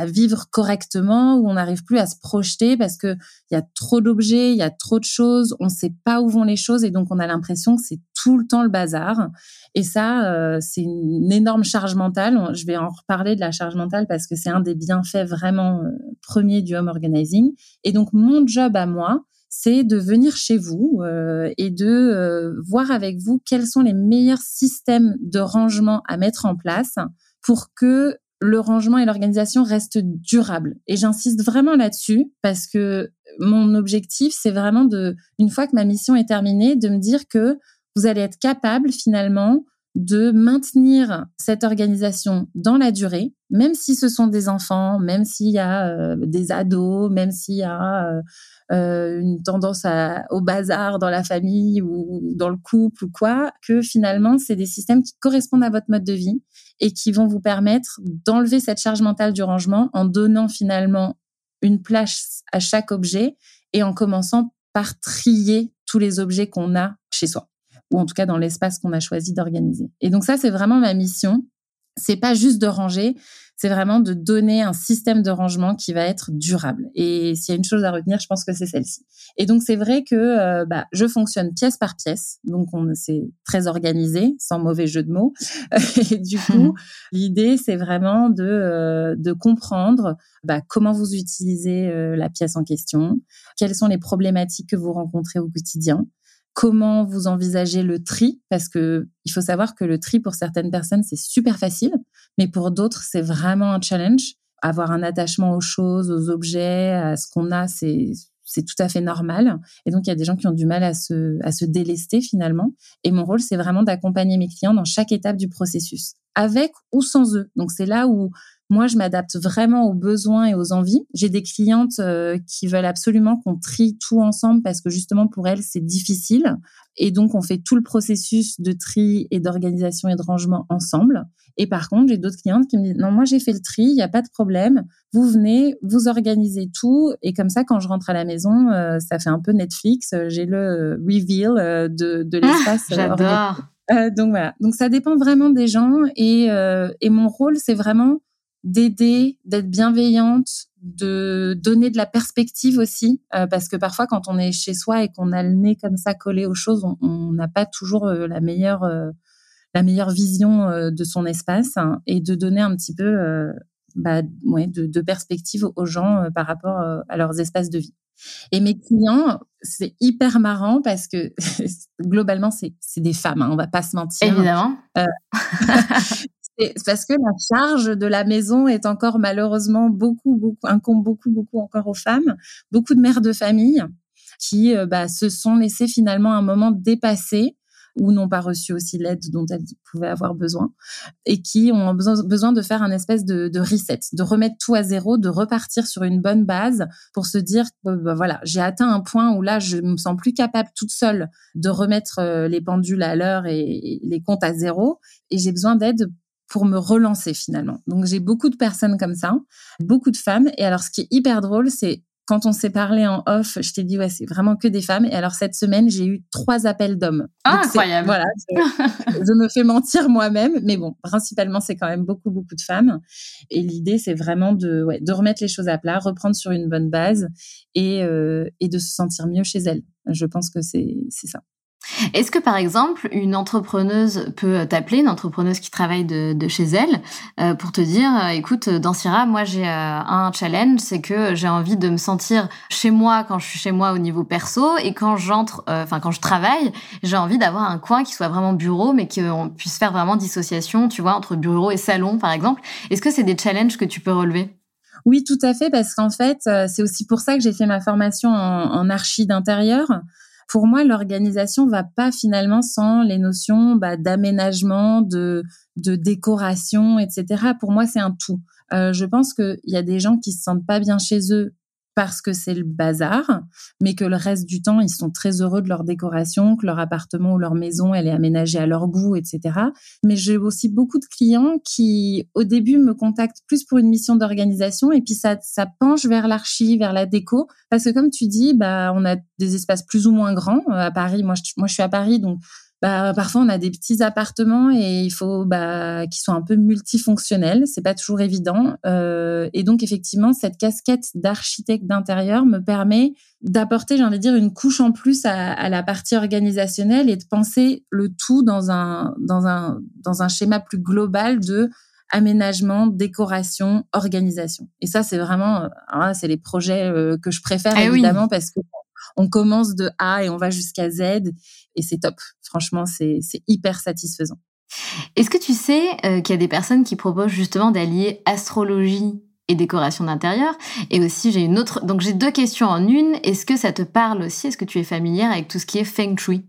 vivre correctement, où on n'arrive plus à se projeter parce que il y a trop d'objets, il y a trop de choses, on ne sait pas où vont les choses et donc on a l'impression que c'est tout le temps le bazar. Et ça, euh, c'est une énorme charge mentale. Je vais en reparler de la charge mentale parce que c'est un des bienfaits vraiment euh, premiers du home organizing. Et donc mon job à moi, c'est de venir chez vous euh, et de voir avec vous quels sont les meilleurs systèmes de rangement à mettre en place pour que le rangement et l'organisation restent durables. Et j'insiste vraiment là-dessus parce que mon objectif, c'est vraiment de, une fois que ma mission est terminée, de me dire que vous allez être capable finalement de maintenir cette organisation dans la durée, même si ce sont des enfants, même s'il y a euh, des ados, même s'il y a euh, euh, une tendance au bazar dans la famille ou dans le couple ou quoi, que finalement, c'est des systèmes qui correspondent à votre mode de vie et qui vont vous permettre d'enlever cette charge mentale du rangement en donnant finalement une place à chaque objet et en commençant par trier tous les objets qu'on a chez soi ou en tout cas dans l'espace qu'on a choisi d'organiser. Et donc ça, c'est vraiment ma mission. C'est pas juste de ranger, c'est vraiment de donner un système de rangement qui va être durable. Et s'il y a une chose à retenir, je pense que c'est celle-ci. Et donc c'est vrai que euh, bah, je fonctionne pièce par pièce, donc on c'est très organisé, sans mauvais jeu de mots. (laughs) Et du coup, (laughs) l'idée c'est vraiment de euh, de comprendre bah, comment vous utilisez euh, la pièce en question, quelles sont les problématiques que vous rencontrez au quotidien, comment vous envisagez le tri parce que il faut savoir que le tri pour certaines personnes c'est super facile mais pour d'autres c'est vraiment un challenge. Avoir un attachement aux choses aux objets à ce qu'on a c'est c'est tout à fait normal. Et donc il y a des gens qui ont du mal à se à se délester finalement. Et mon rôle c'est vraiment d'accompagner mes clients dans chaque étape du processus avec ou sans eux. Donc c'est là où Moi, je m'adapte vraiment aux besoins et aux envies. J'ai des clientes euh, qui veulent absolument qu'on trie tout ensemble parce que justement pour elles, c'est difficile. Et donc, on fait tout le processus de tri et d'organisation et de rangement ensemble. Et par contre, j'ai d'autres clientes qui me disent, non, moi, j'ai fait le tri, il n'y a pas de problème. Vous venez, vous organisez tout. Et comme ça, quand je rentre à la maison, euh, ça fait un peu Netflix. J'ai le reveal de, de ah, l'espace. J'adore. Euh, donc voilà. Donc ça dépend vraiment des gens. Et, et mon rôle, c'est vraiment d'aider, d'être bienveillante, de donner de la perspective aussi, euh, parce que parfois quand on est chez soi et qu'on a le nez comme ça collé aux choses, on n'a pas toujours euh, la meilleure euh, la meilleure vision de son espace hein, et de donner un petit peu bah, ouais, de, de, perspective aux gens par rapport à leurs espaces de vie. Et mes clients, c'est hyper marrant parce que (laughs) globalement, c'est des femmes, hein, on va pas se mentir. Évidemment. (laughs) (laughs) C'est parce que la charge de la maison est encore malheureusement beaucoup, beaucoup, incombe beaucoup, beaucoup encore aux femmes. Beaucoup de mères de famille qui euh, bah, se sont laissées finalement un moment dépasser ou n'ont pas reçu aussi l'aide dont elles pouvaient avoir besoin et qui ont besoin, de faire un espèce de, reset, de remettre tout à zéro, de repartir sur une bonne base pour se dire bah, voilà, j'ai atteint un point où là, je me sens plus capable toute seule de remettre euh, les pendules à l'heure et les comptes à zéro et j'ai besoin d'aide pour me relancer finalement. Donc j'ai beaucoup de personnes comme ça, beaucoup de femmes. Et alors ce qui est hyper drôle, c'est quand on s'est parlé en off, je t'ai dit ouais c'est vraiment que des femmes. Et alors cette semaine j'ai eu trois appels d'hommes. Ah, incroyable. Voilà, je, me fais mentir moi-même, mais bon principalement c'est quand même beaucoup beaucoup de femmes. Et l'idée c'est vraiment de ouais, de remettre les choses à plat, reprendre sur une bonne base et euh, et de se sentir mieux chez elles. Je pense que c'est c'est ça. Est-ce que par exemple une entrepreneuse peut t'appeler, une entrepreneuse qui travaille de, chez elle, euh, pour te dire, euh, écoute, dans Syrah, moi j'ai euh, un challenge, c'est que j'ai envie de me sentir chez moi quand je suis chez moi au niveau perso, et quand j'entre, enfin quand je travaille, j'ai envie d'avoir un coin qui soit vraiment bureau, mais qu'on puisse faire vraiment dissociation, tu vois, entre bureau et salon par exemple. Est-ce que c'est des challenges que tu peux relever? Oui, tout à fait, parce qu'en fait, c'est aussi pour ça que j'ai fait ma formation en, en archi d'intérieur pour moi, l'organisation va pas finalement sans les notions bah, d'aménagement, de, de décoration, etc. Pour moi, c'est un tout. Euh, je pense qu'il y a des gens qui se sentent pas bien chez eux parce que c'est le bazar, mais que le reste du temps, ils sont très heureux de leur décoration, que leur appartement ou leur maison, elle est aménagée à leur goût, etc. Mais j'ai aussi beaucoup de clients qui, au début, me contactent plus pour une mission d'organisation et puis ça, ça penche vers l'archi, vers la déco. Parce que comme tu dis, bah, on a des espaces plus ou moins grands. Euh, à Paris, moi, je, moi, je suis à Paris, donc bah, parfois on a des petits appartements et il faut bah, qu'ils soient un peu multifonctionnels. C'est pas toujours évident. Euh, et donc effectivement, cette casquette d'architecte d'intérieur me permet d'apporter, j'ai envie de dire, une couche en plus à, à, la partie organisationnelle et de penser le tout dans un dans un dans un schéma plus global de aménagement, décoration, organisation. Et ça, c'est vraiment, euh, c'est les projets euh, que je préfère eh évidemment parce que on commence de A et on va jusqu'à Z et c'est top. Franchement, c'est hyper satisfaisant. Est-ce que tu sais euh, qu'il y a des personnes qui proposent justement d'allier astrologie et décoration d'intérieur? Et aussi, j'ai une autre. Donc, j'ai deux questions en une. Est-ce que ça te parle aussi? Est-ce que tu es familière avec tout ce qui est feng shui?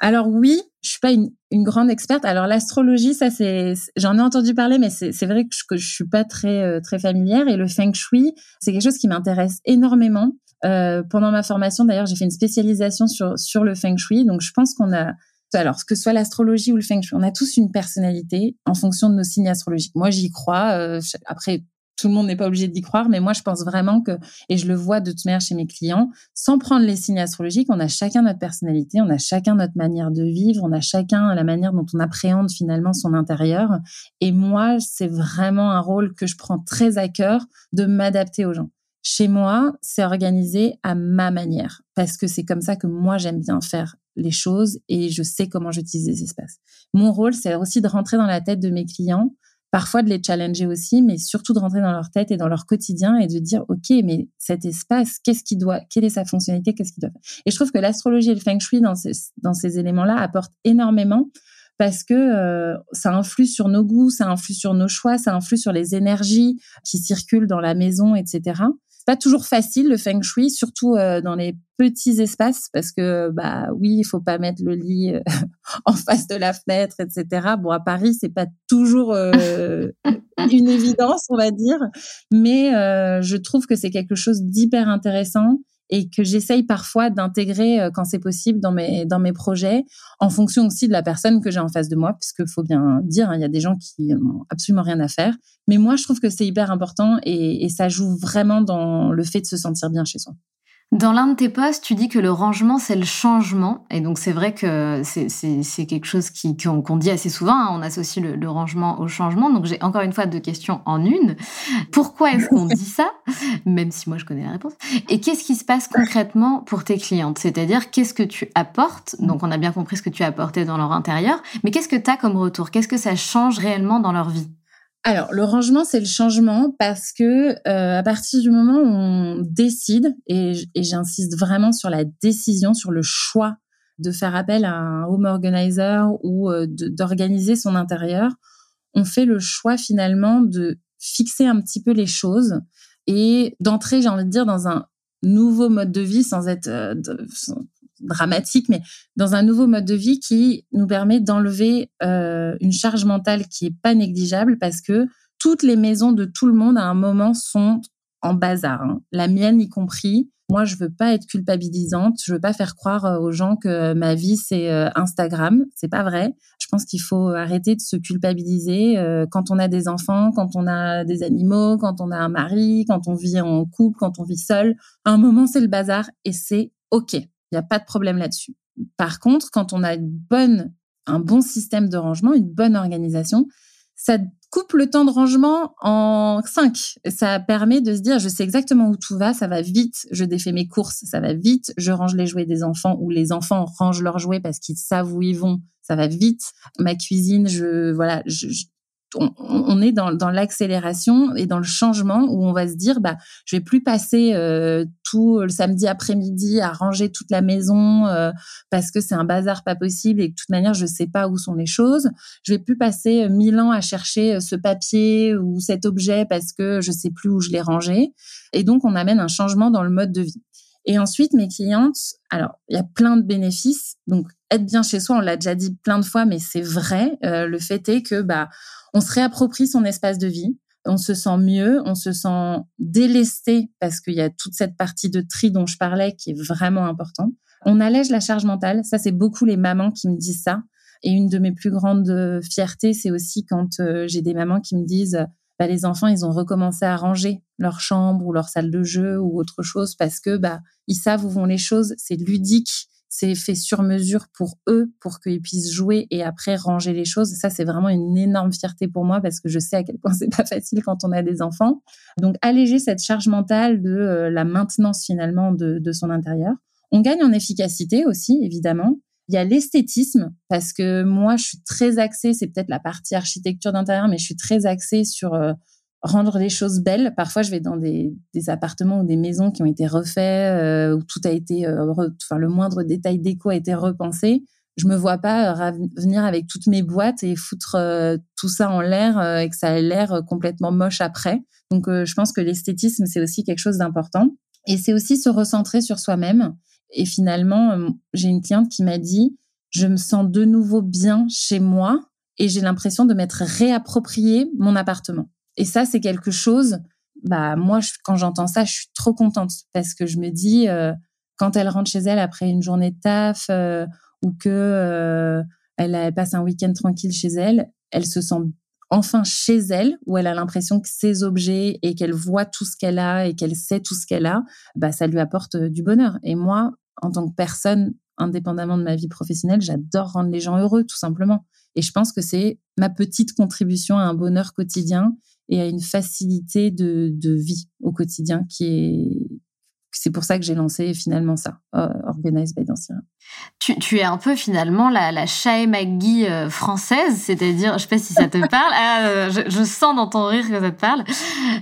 Alors oui, je suis pas une, grande experte. Alors l'astrologie, ça c'est, j'en ai entendu parler, mais c'est vrai que je, que je suis pas très euh, très familière. Et le feng shui, c'est quelque chose qui m'intéresse énormément. Euh, pendant ma formation, d'ailleurs, j'ai fait une spécialisation sur sur le feng shui. Donc, je pense qu'on a alors, que ce soit l'astrologie ou le feng shui, on a tous une personnalité en fonction de nos signes astrologiques. Moi, j'y crois. Euh, après, tout le monde n'est pas obligé d'y croire, mais moi, je pense vraiment que, et je le vois de toute manière chez mes clients, sans prendre les signes astrologiques, on a chacun notre personnalité, on a chacun notre manière de vivre, on a chacun la manière dont on appréhende finalement son intérieur. Et moi, c'est vraiment un rôle que je prends très à cœur de m'adapter aux gens. Chez moi, c'est organisé à ma manière parce que c'est comme ça que moi j'aime bien faire les choses et je sais comment j'utilise les espaces. Mon rôle, c'est aussi de rentrer dans la tête de mes clients, parfois de les challenger aussi, mais surtout de rentrer dans leur tête et dans leur quotidien et de dire, OK, mais cet espace, qu'est-ce qui doit, quelle est sa fonctionnalité, qu'est-ce qu'il doit faire? Et je trouve que l'astrologie et le feng shui dans ces, dans ces éléments-là apportent énormément parce que euh, ça influe sur nos goûts, ça influe sur nos choix, ça influe sur les énergies qui circulent dans la maison, etc. C'est pas toujours facile le feng shui, surtout dans les petits espaces, parce que bah oui, il faut pas mettre le lit (laughs) en face de la fenêtre, etc. Bon, à Paris, c'est pas toujours (laughs) une évidence, on va dire, mais je trouve que c'est quelque chose d'hyper intéressant et que j'essaye parfois d'intégrer euh, quand c'est possible dans mes dans mes projets en fonction aussi de la personne que j'ai en face de moi puisque faut bien dire hein, il y a des gens qui n'ont absolument rien à faire mais moi je trouve que c'est hyper important et, et ça joue vraiment dans le fait de se sentir bien chez soi. Dans l'un de tes posts, tu dis que le rangement, c'est le changement. Et donc, c'est vrai que c'est quelque chose qu'on dit assez souvent. Hein. On associe le, rangement au changement. Donc, j'ai encore une fois deux questions en une. Pourquoi est-ce qu'on dit ça? Même si moi, je connais la réponse. Et qu'est-ce qui se passe concrètement pour tes clientes? C'est-à-dire, qu'est-ce que tu apportes? Donc, on a bien compris ce que tu as apporté dans leur intérieur. Mais qu'est-ce que tu as comme retour? Qu'est-ce que ça change réellement dans leur vie? Alors, le rangement, c'est le changement parce que euh, à partir du moment où on décide, et, j'insiste vraiment sur la décision, sur le choix de faire appel à un home organizer ou euh, d'organiser son intérieur, on fait le choix finalement de fixer un petit peu les choses et d'entrer, j'ai envie de dire, dans un nouveau mode de vie sans être euh, dramatique, mais dans un nouveau mode de vie qui nous permet d'enlever euh, une charge mentale qui est pas négligeable parce que toutes les maisons de tout le monde à un moment sont en bazar, hein. la mienne y compris. Moi, je veux pas être culpabilisante, je veux pas faire croire euh, aux gens que ma vie c'est euh, Instagram, c'est pas vrai. Je pense qu'il faut arrêter de se culpabiliser quand on a des enfants, quand on a des animaux, quand on a un mari, quand on vit en couple, quand on vit seul. À un moment, c'est le bazar et c'est OK. Il n'y a pas de problème là-dessus. Par contre, quand on a une bonne, un bon système de rangement, une bonne organisation, ça coupe le temps de rangement en cinq. Ça permet de se dire, je sais exactement où tout va, ça va vite, je défais mes courses, ça va vite, je range les jouets des enfants ou les enfants rangent leurs jouets parce qu'ils savent où ils vont, ça va vite. Ma cuisine, je, voilà, on, est dans, l'accélération et dans le changement où on va se dire bah je vais plus passer euh, tout le samedi après-midi à ranger toute la maison euh, parce que c'est un bazar pas possible et de toute manière je sais pas où sont les choses je vais plus passer euh, mille ans à chercher ce papier ou cet objet parce que je sais plus où je l'ai rangé et donc on amène un changement dans le mode de vie et ensuite, mes clientes, alors, il y a plein de bénéfices. Donc, être bien chez soi, on l'a déjà dit plein de fois, mais c'est vrai. le fait est que, bah, on se réapproprie son espace de vie, on se sent mieux, on se sent délesté parce qu'il y a toute cette partie de tri dont je parlais qui est vraiment important. On allège la charge mentale, ça c'est beaucoup les mamans qui me disent ça. Et une de mes plus grandes fiertés, c'est aussi quand euh, j'ai des mamans qui me disent bah, les enfants, ils ont recommencé à ranger leur chambre ou leur salle de jeu ou autre chose parce que bah ils savent où vont les choses, c'est ludique, c'est fait sur mesure pour eux, pour qu'ils puissent jouer et après ranger les choses. Ça, c'est vraiment une énorme fierté pour moi parce que je sais à quel point (laughs) c'est pas facile quand on a des enfants. Donc, alléger cette charge mentale de euh, la maintenance finalement de, de son intérieur. On gagne en efficacité aussi, évidemment. Il y a l'esthétisme parce que moi, je suis très axée, c'est peut-être la partie architecture d'intérieur, mais je suis très axée sur euh, rendre les choses belles. Parfois, je vais dans des, des appartements ou des maisons qui ont été refaits, euh, où tout a été, euh, enfin le moindre détail déco a été repensé. Je me vois pas euh, venir avec toutes mes boîtes et foutre tout ça en l'air et que ça ait l'air complètement moche après. Donc, je pense que l'esthétisme c'est aussi quelque chose d'important. Et c'est aussi se recentrer sur soi-même. Et finalement, j'ai une cliente qui m'a dit, je me sens de nouveau bien chez moi et j'ai l'impression de m'être réapproprié mon appartement. Et ça, c'est quelque chose, bah, moi, quand j'entends ça, je suis trop contente parce que je me dis, euh, quand elle rentre chez elle après une journée de taf euh, ou que euh, elle, passe un week-end tranquille chez elle, elle se sent enfin chez elle, où elle a l'impression que ses objets et qu'elle voit tout ce qu'elle a et qu'elle sait tout ce qu'elle a, bah, ça lui apporte du bonheur. Et moi, en tant que personne, indépendamment de ma vie professionnelle, j'adore rendre les gens heureux, tout simplement. Et je pense que c'est ma petite contribution à un bonheur quotidien et à une facilité de, vie au quotidien qui est c'est pour ça que j'ai lancé finalement ça, Organize by Tu, tu, es un peu finalement la, la McGee euh, française, c'est-à-dire, je sais pas si ça te (laughs) parle, ah, euh, je, je, sens dans ton rire que ça te parle.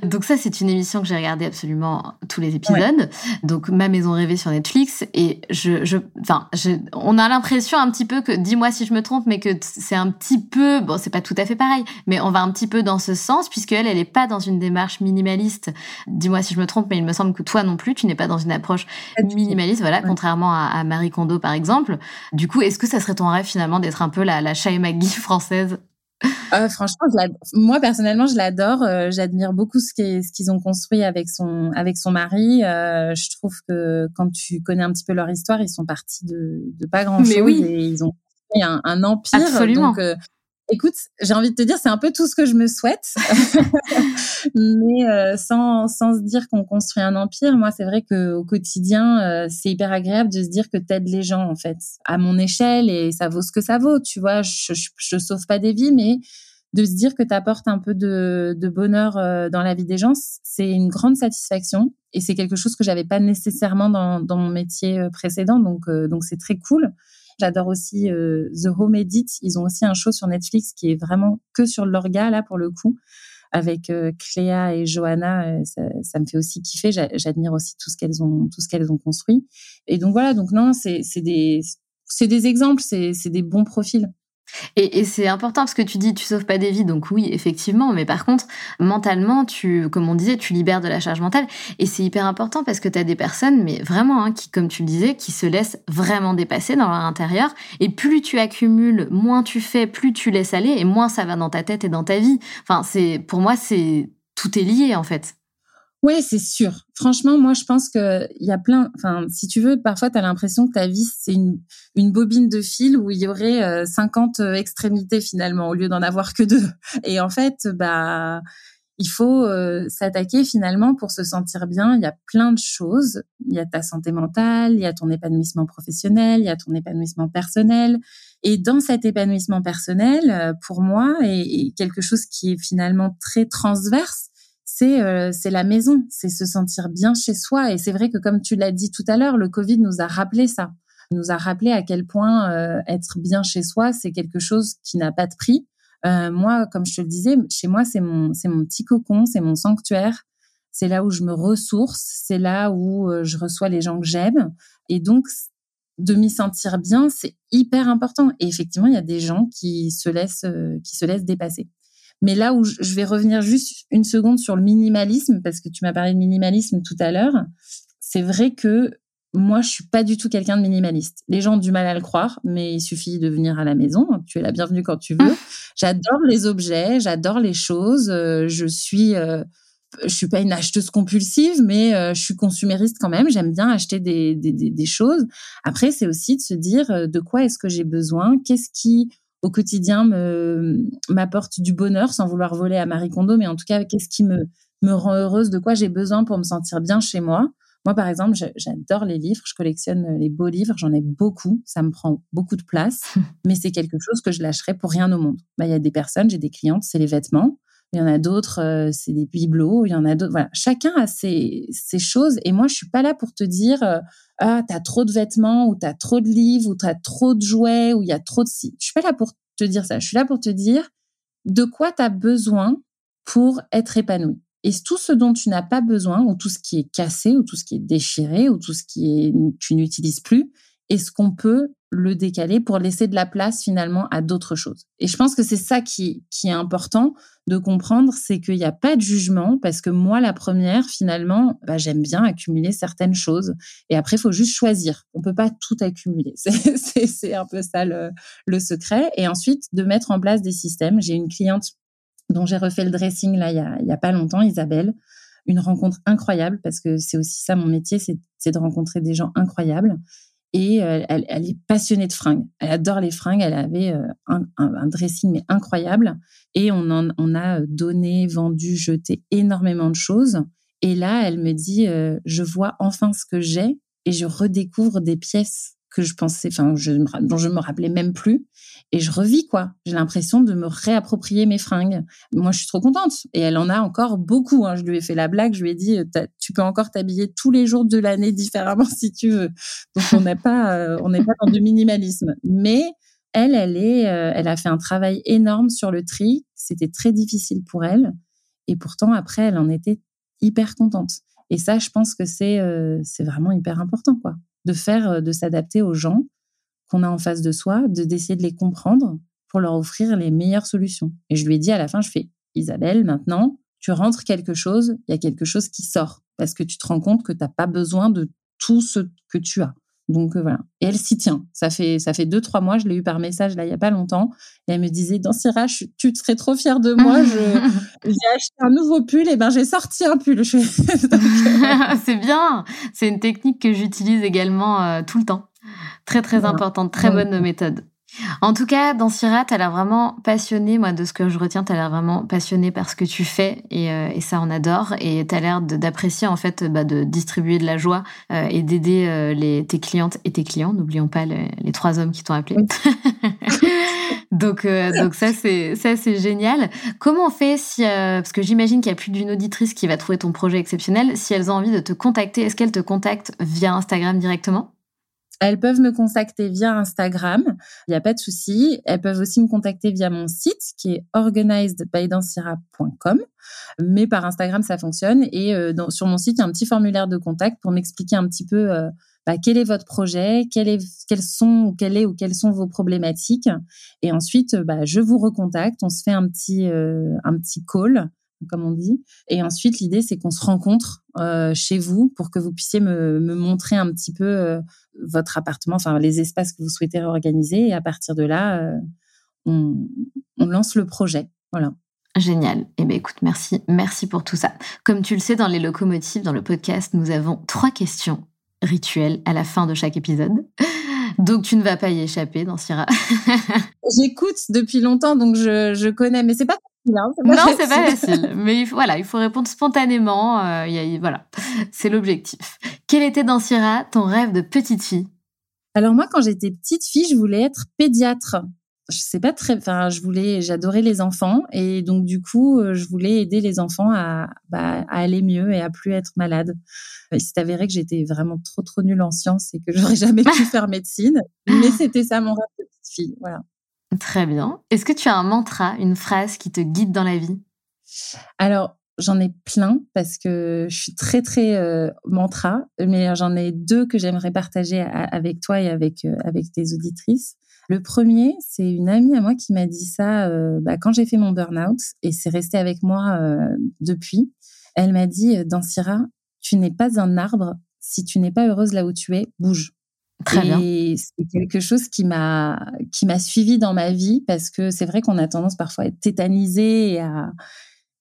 Donc ça, c'est une émission que j'ai regardée absolument tous les épisodes. Donc Ma Maison rêvée sur Netflix, et je, je, enfin, je, on a l'impression un petit peu que, dis-moi si je me trompe, mais que c'est un petit peu, bon, c'est pas tout à fait pareil, mais on va un petit peu dans ce sens, puisque elle, elle est pas dans une démarche minimaliste. Dis-moi si je me trompe, mais il me semble que toi non plus, tu n'es pas dans une approche minimaliste, voilà, contrairement à, à Marie Kondo par exemple. Du coup, est-ce que ça serait ton rêve finalement d'être un peu la, la McGee (laughs) française? Euh, franchement, moi personnellement, je l'adore. Euh, j'admire beaucoup ce qu'ils ont construit avec son avec son mari. Euh, je trouve que quand tu connais un petit peu leur histoire, ils sont partis de, de pas grand chose oui. et ils ont un, un empire. Absolument. Donc, Écoute, j'ai envie de te dire, c'est un peu tout ce que je me souhaite, (laughs) mais euh, sans, sans se dire qu'on construit un empire. Moi, c'est vrai que au quotidien, euh, c'est hyper agréable de se dire que t'aides les gens en fait, à mon échelle et ça vaut ce que ça vaut. Tu vois, je, je, je sauve pas des vies, mais de se dire que tu apportes un peu de, de bonheur euh, dans la vie des gens, c'est une grande satisfaction et c'est quelque chose que j'avais pas nécessairement dans, dans mon métier euh, précédent. Donc, euh, donc c'est très cool. J'adore aussi euh, The Home Edit. Ils ont aussi un show sur Netflix qui est vraiment que sur l'orga, là, pour le coup, avec euh, Cléa et Johanna. Euh, ça, me fait aussi kiffer. J'admire aussi tout ce qu'elles ont, tout ce qu'elles ont construit. Et donc voilà, donc non, c'est des, c'est des exemples, c'est des bons profils. Et, et c'est important parce que tu dis tu sauves pas des vies, donc oui, effectivement, mais par contre, mentalement, tu, comme on disait, tu libères de la charge mentale. Et c'est hyper important parce que tu as des personnes, mais vraiment, hein, qui, comme tu le disais, qui se laissent vraiment dépasser dans leur intérieur. Et plus tu accumules, moins tu fais, plus tu laisses aller, et moins ça va dans ta tête et dans ta vie. Enfin, c'est, pour moi, c'est, tout est lié, en fait. Oui, c'est sûr. Franchement, moi, je pense que il y a plein. Enfin, si tu veux, parfois, tu as l'impression que ta vie c'est une, une bobine de fil où il y aurait euh, 50 extrémités finalement au lieu d'en avoir que deux. (laughs) Et en fait, bah, il faut euh, s'attaquer finalement pour se sentir bien. Il y a plein de choses. Il y a ta santé mentale, il y a ton épanouissement professionnel, il y a ton épanouissement personnel. Et dans cet épanouissement personnel, euh, pour moi, est quelque chose qui est finalement très transverse c'est euh, c'est la maison, c'est se sentir bien chez soi. Et c'est vrai que comme tu l'as dit tout à l'heure, le Covid nous a rappelé ça, nous a rappelé à quel point euh, être bien chez soi, c'est quelque chose qui n'a pas de prix. Euh, moi, comme je te le disais, chez moi, c'est mon c'est mon petit cocon, c'est mon sanctuaire. C'est là où je me ressource, c'est là où je reçois les gens que j'aime. Et donc, de m'y sentir bien, c'est hyper important. Et effectivement, il y a des gens qui se laissent, qui se laissent dépasser. Mais là où je vais revenir juste une seconde sur le minimalisme, parce que tu m'as parlé de minimalisme tout à l'heure, c'est vrai que moi, je suis pas du tout quelqu'un de minimaliste. Les gens ont du mal à le croire, mais il suffit de venir à la maison. Tu es la bienvenue quand tu veux. (laughs) J'adore les objets, j'adore les choses. Euh, je suis, euh, je suis pas une acheteuse compulsive, mais euh, je suis consumériste quand même. J'aime bien acheter des, des, des, des choses. Après, c'est aussi de se dire de quoi est-ce que j'ai besoin, qu'est-ce qui au quotidien me m'apporte du bonheur sans vouloir voler à Marie Kondo, mais en tout cas, qu'est-ce qui me, me rend heureuse, de quoi j'ai besoin pour me sentir bien chez moi? Moi, par exemple, j'adore les livres, je collectionne les beaux livres, j'en ai beaucoup, ça me prend beaucoup de place, (laughs) mais c'est quelque chose que je lâcherais pour rien au monde. Bah, il y a des personnes, j'ai des clientes, c'est les vêtements. Il y en a d'autres, euh, c'est des bibelots. Il y en a d'autres. Voilà, chacun a ses, ses choses. Et moi, je suis pas là pour te dire, euh, ah, t'as trop de vêtements, ou t'as trop de livres, ou t'as trop de jouets, ou il y a trop de si. Je suis pas là pour te dire ça. Je suis là pour te dire de quoi tu as besoin pour être épanoui. Et tout ce dont tu n'as pas besoin, ou tout ce qui est cassé, ou tout ce qui est déchiré, ou tout ce qui est tu n'utilises plus, est-ce qu'on peut le décaler pour laisser de la place finalement à d'autres choses? Et je pense que c'est ça qui, qui est important de comprendre, c'est qu'il n'y a pas de jugement parce que moi, la première, finalement, bah, j'aime bien accumuler certaines choses. Et après, il faut juste choisir. On peut pas tout accumuler. (laughs) C'est un peu ça le, le secret. Et ensuite, de mettre en place des systèmes. J'ai une cliente dont j'ai refait le dressing là il y a, il y a pas longtemps, Isabelle. Une rencontre incroyable parce que c'est aussi ça mon métier, c'est de rencontrer des gens incroyables et euh, elle, est passionnée de fringues. Elle adore les fringues. Elle avait euh, un, dressing incroyable et on en a donné, vendu, jeté énormément de choses. Et là, elle me dit, euh, je vois enfin ce que j'ai et je redécouvre des pièces que je pensais, enfin, dont je me rappelais même plus. Et je revis, quoi. J'ai l'impression de me réapproprier mes fringues. Moi, je suis trop contente. Et elle en a encore beaucoup. Hein. Je lui ai fait la blague. Je lui ai dit, tu peux encore t'habiller tous les jours de l'année différemment (laughs) si tu veux. Donc, on n'est pas, euh, on n'est pas dans du minimalisme. Mais elle, elle est, euh, elle a fait un travail énorme sur le tri. C'était très difficile pour elle. Et pourtant, après, elle en était hyper contente. Et ça, je pense que c'est, euh, c'est vraiment hyper important, quoi de faire, euh, de s'adapter aux gens qu'on a en face de soi, de d'essayer de les comprendre pour leur offrir les meilleures solutions. Et je lui ai dit à la fin, je fais Isabelle, maintenant, tu rentres quelque chose, il y a quelque chose qui sort parce que tu te rends compte que tu n'as pas besoin de tout ce que tu as. Donc euh, voilà. Et elle s'y tient. Ça fait ça fait deux trois mois. Je l'ai eu par message là il y a pas longtemps. Et elle me disait dans Syrah, tu serais trop fière de moi. (laughs) j'ai acheté un nouveau pull et ben j'ai sorti un pull. (laughs) Euh, (laughs) c'est bien. C'est une technique que j'utilise également euh, tout le temps. Très très importante, très bonne méthode. En tout cas, dans Syrah, tu as l'air vraiment passionné. Moi, de ce que je retiens, tu as l'air vraiment passionné par ce que tu fais et, euh, ça, on adore. Et tu as l'air d'apprécier, en fait, bah, de distribuer de la joie euh, et d'aider euh, tes clientes et tes clients. N'oublions pas les trois hommes qui t'ont appelé. (laughs) donc, donc ça, c'est ça, c'est génial. Comment on fait si, parce que j'imagine qu'il y a plus d'une auditrice qui va trouver ton projet exceptionnel, si elles ont envie de te contacter, est-ce qu'elles te contactent via Instagram directement? Elles peuvent me contacter via Instagram, il n'y a pas de souci. Elles peuvent aussi me contacter via mon site qui est organizedbydansira.com. Mais par Instagram, ça fonctionne. Et euh, sur mon site, il y a un petit formulaire de contact pour m'expliquer un petit peu euh, bah, quel est votre projet, quel quelles sont, quelle est ou quelles sont vos problématiques. Et ensuite, bah, je vous recontacte. On se fait un petit, euh, un petit call comme on dit. Et ensuite, l'idée, c'est qu'on se rencontre euh, chez vous pour que vous puissiez me, montrer un petit peu euh, votre appartement, enfin les espaces que vous souhaitez réorganiser. Et à partir de là, euh, on, lance le projet. Voilà. Génial. Eh bien, écoute, merci, merci pour tout ça. Comme tu le sais, dans les locomotives, dans le podcast, nous avons trois questions rituelles à la fin de chaque épisode. Donc tu ne vas pas y échapper dans Syrah. (laughs) J'écoute depuis longtemps, donc je, je connais, mais c'est pas non, c'est pas facile. Mais il faut, voilà, il faut répondre spontanément. Euh, voilà, c'est l'objectif. Quel était dans Syrah ton rêve de petite fille? Alors moi, quand j'étais petite fille, je voulais être pédiatre. Je sais pas très, enfin, je voulais, j'adorais les enfants et donc du coup, euh, je voulais aider les enfants à, bah, à aller mieux et à plus être malade. Il s'est avéré que j'étais vraiment trop trop nulle en sciences et que (laughs) j'aurais jamais pu faire médecine, mais c'était ça mon rêve de petite fille. Voilà. Très bien. Est-ce que tu as un mantra, une phrase qui te guide dans la vie? Alors, j'en ai plein parce que je suis très, très euh, mantra, mais j'en ai deux que j'aimerais partager avec toi et avec, euh, avec tes auditrices. Le premier, c'est une amie à moi qui m'a dit ça euh, bah, quand j'ai fait mon burn-out et c'est resté avec moi depuis. Elle m'a dit, dans Syrah, tu n'es pas un arbre. Si tu n'es pas heureuse là où tu es, bouge. Très et c'est quelque chose qui m'a qui m'a suivi dans ma vie parce que c'est vrai qu'on a tendance parfois à être tétanisé et à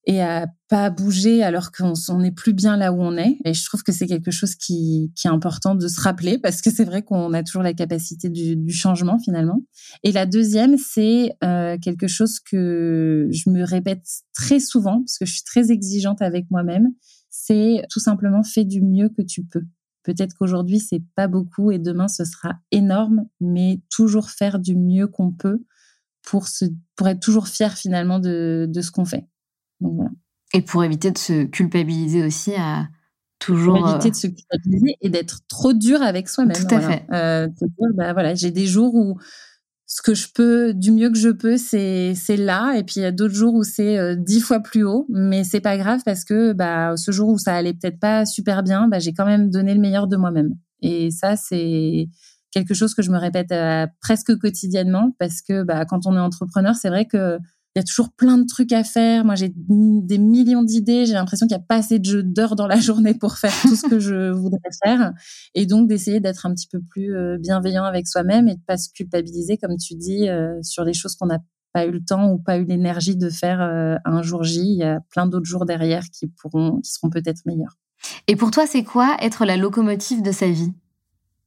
et à pas bouger alors qu'on n'est plus bien là où on est. Et je trouve que c'est quelque chose qui, qui est important de se rappeler parce que c'est vrai qu'on a toujours la capacité du, du, changement finalement. Et la deuxième, c'est euh, quelque chose que je me répète très souvent parce que je suis très exigeante avec moi-même. C'est tout simplement fais du mieux que tu peux. Peut-être qu'aujourd'hui, c'est pas beaucoup et demain, ce sera énorme, mais toujours faire du mieux qu'on peut pour, se, pour être toujours fier finalement de, de ce qu'on fait. Et pour éviter de se culpabiliser aussi à toujours. Pour éviter de se culpabiliser et d'être trop dur avec soi-même. Tout à fait. Euh, bah, voilà, j'ai des jours où ce que je peux, du mieux que je peux, c'est c'est là. Et puis il y a d'autres jours où c'est euh, dix fois plus haut, mais c'est pas grave parce que bah ce jour où ça allait peut-être pas super bien, bah j'ai quand même donné le meilleur de moi-même. Et ça c'est quelque chose que je me répète euh, presque quotidiennement parce que bah quand on est entrepreneur, c'est vrai que il y a toujours plein de trucs à faire. Moi, j'ai des millions d'idées. J'ai l'impression qu'il n'y a pas assez d'heures dans la (laughs) journée pour faire tout ce que je voudrais faire. Et donc, d'essayer d'être un petit peu plus euh, bienveillant avec soi-même et de pas se culpabiliser, comme tu dis, euh, sur les choses qu'on n'a pas eu le temps ou pas eu l'énergie de faire euh, un jour J. Il y a plein d'autres jours derrière qui pourront, qui seront peut-être meilleurs. Et pour toi, c'est quoi être la locomotive de sa vie?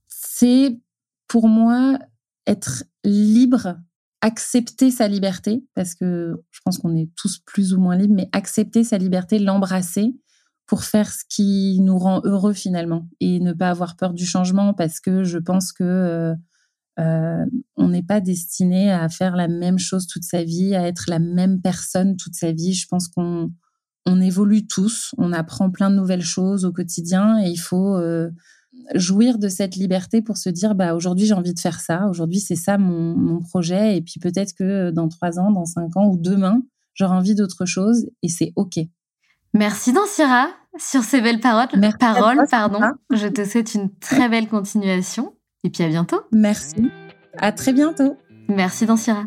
C'est pour moi être libre accepter sa liberté, parce que je pense qu'on est tous plus ou moins libres, mais accepter sa liberté, l'embrasser pour faire ce qui nous rend heureux finalement et ne pas avoir peur du changement parce que je pense que euh, euh, on n'est pas destiné à faire la même chose toute sa vie, à être la même personne toute sa vie. Je pense qu'on on évolue tous, on apprend plein de nouvelles choses au quotidien et il faut euh, jouir de cette liberté pour se dire bah aujourd'hui j'ai envie de faire ça, aujourd'hui c'est ça mon, mon, projet et puis peut-être que dans trois ans, dans cinq ans ou demain j'aurai envie d'autre chose et c'est ok. Merci Dansira sur ces belles paroles. Merci paroles, pardon. Je te souhaite une très belle continuation et puis à bientôt. Merci. À très bientôt. Merci Dansira.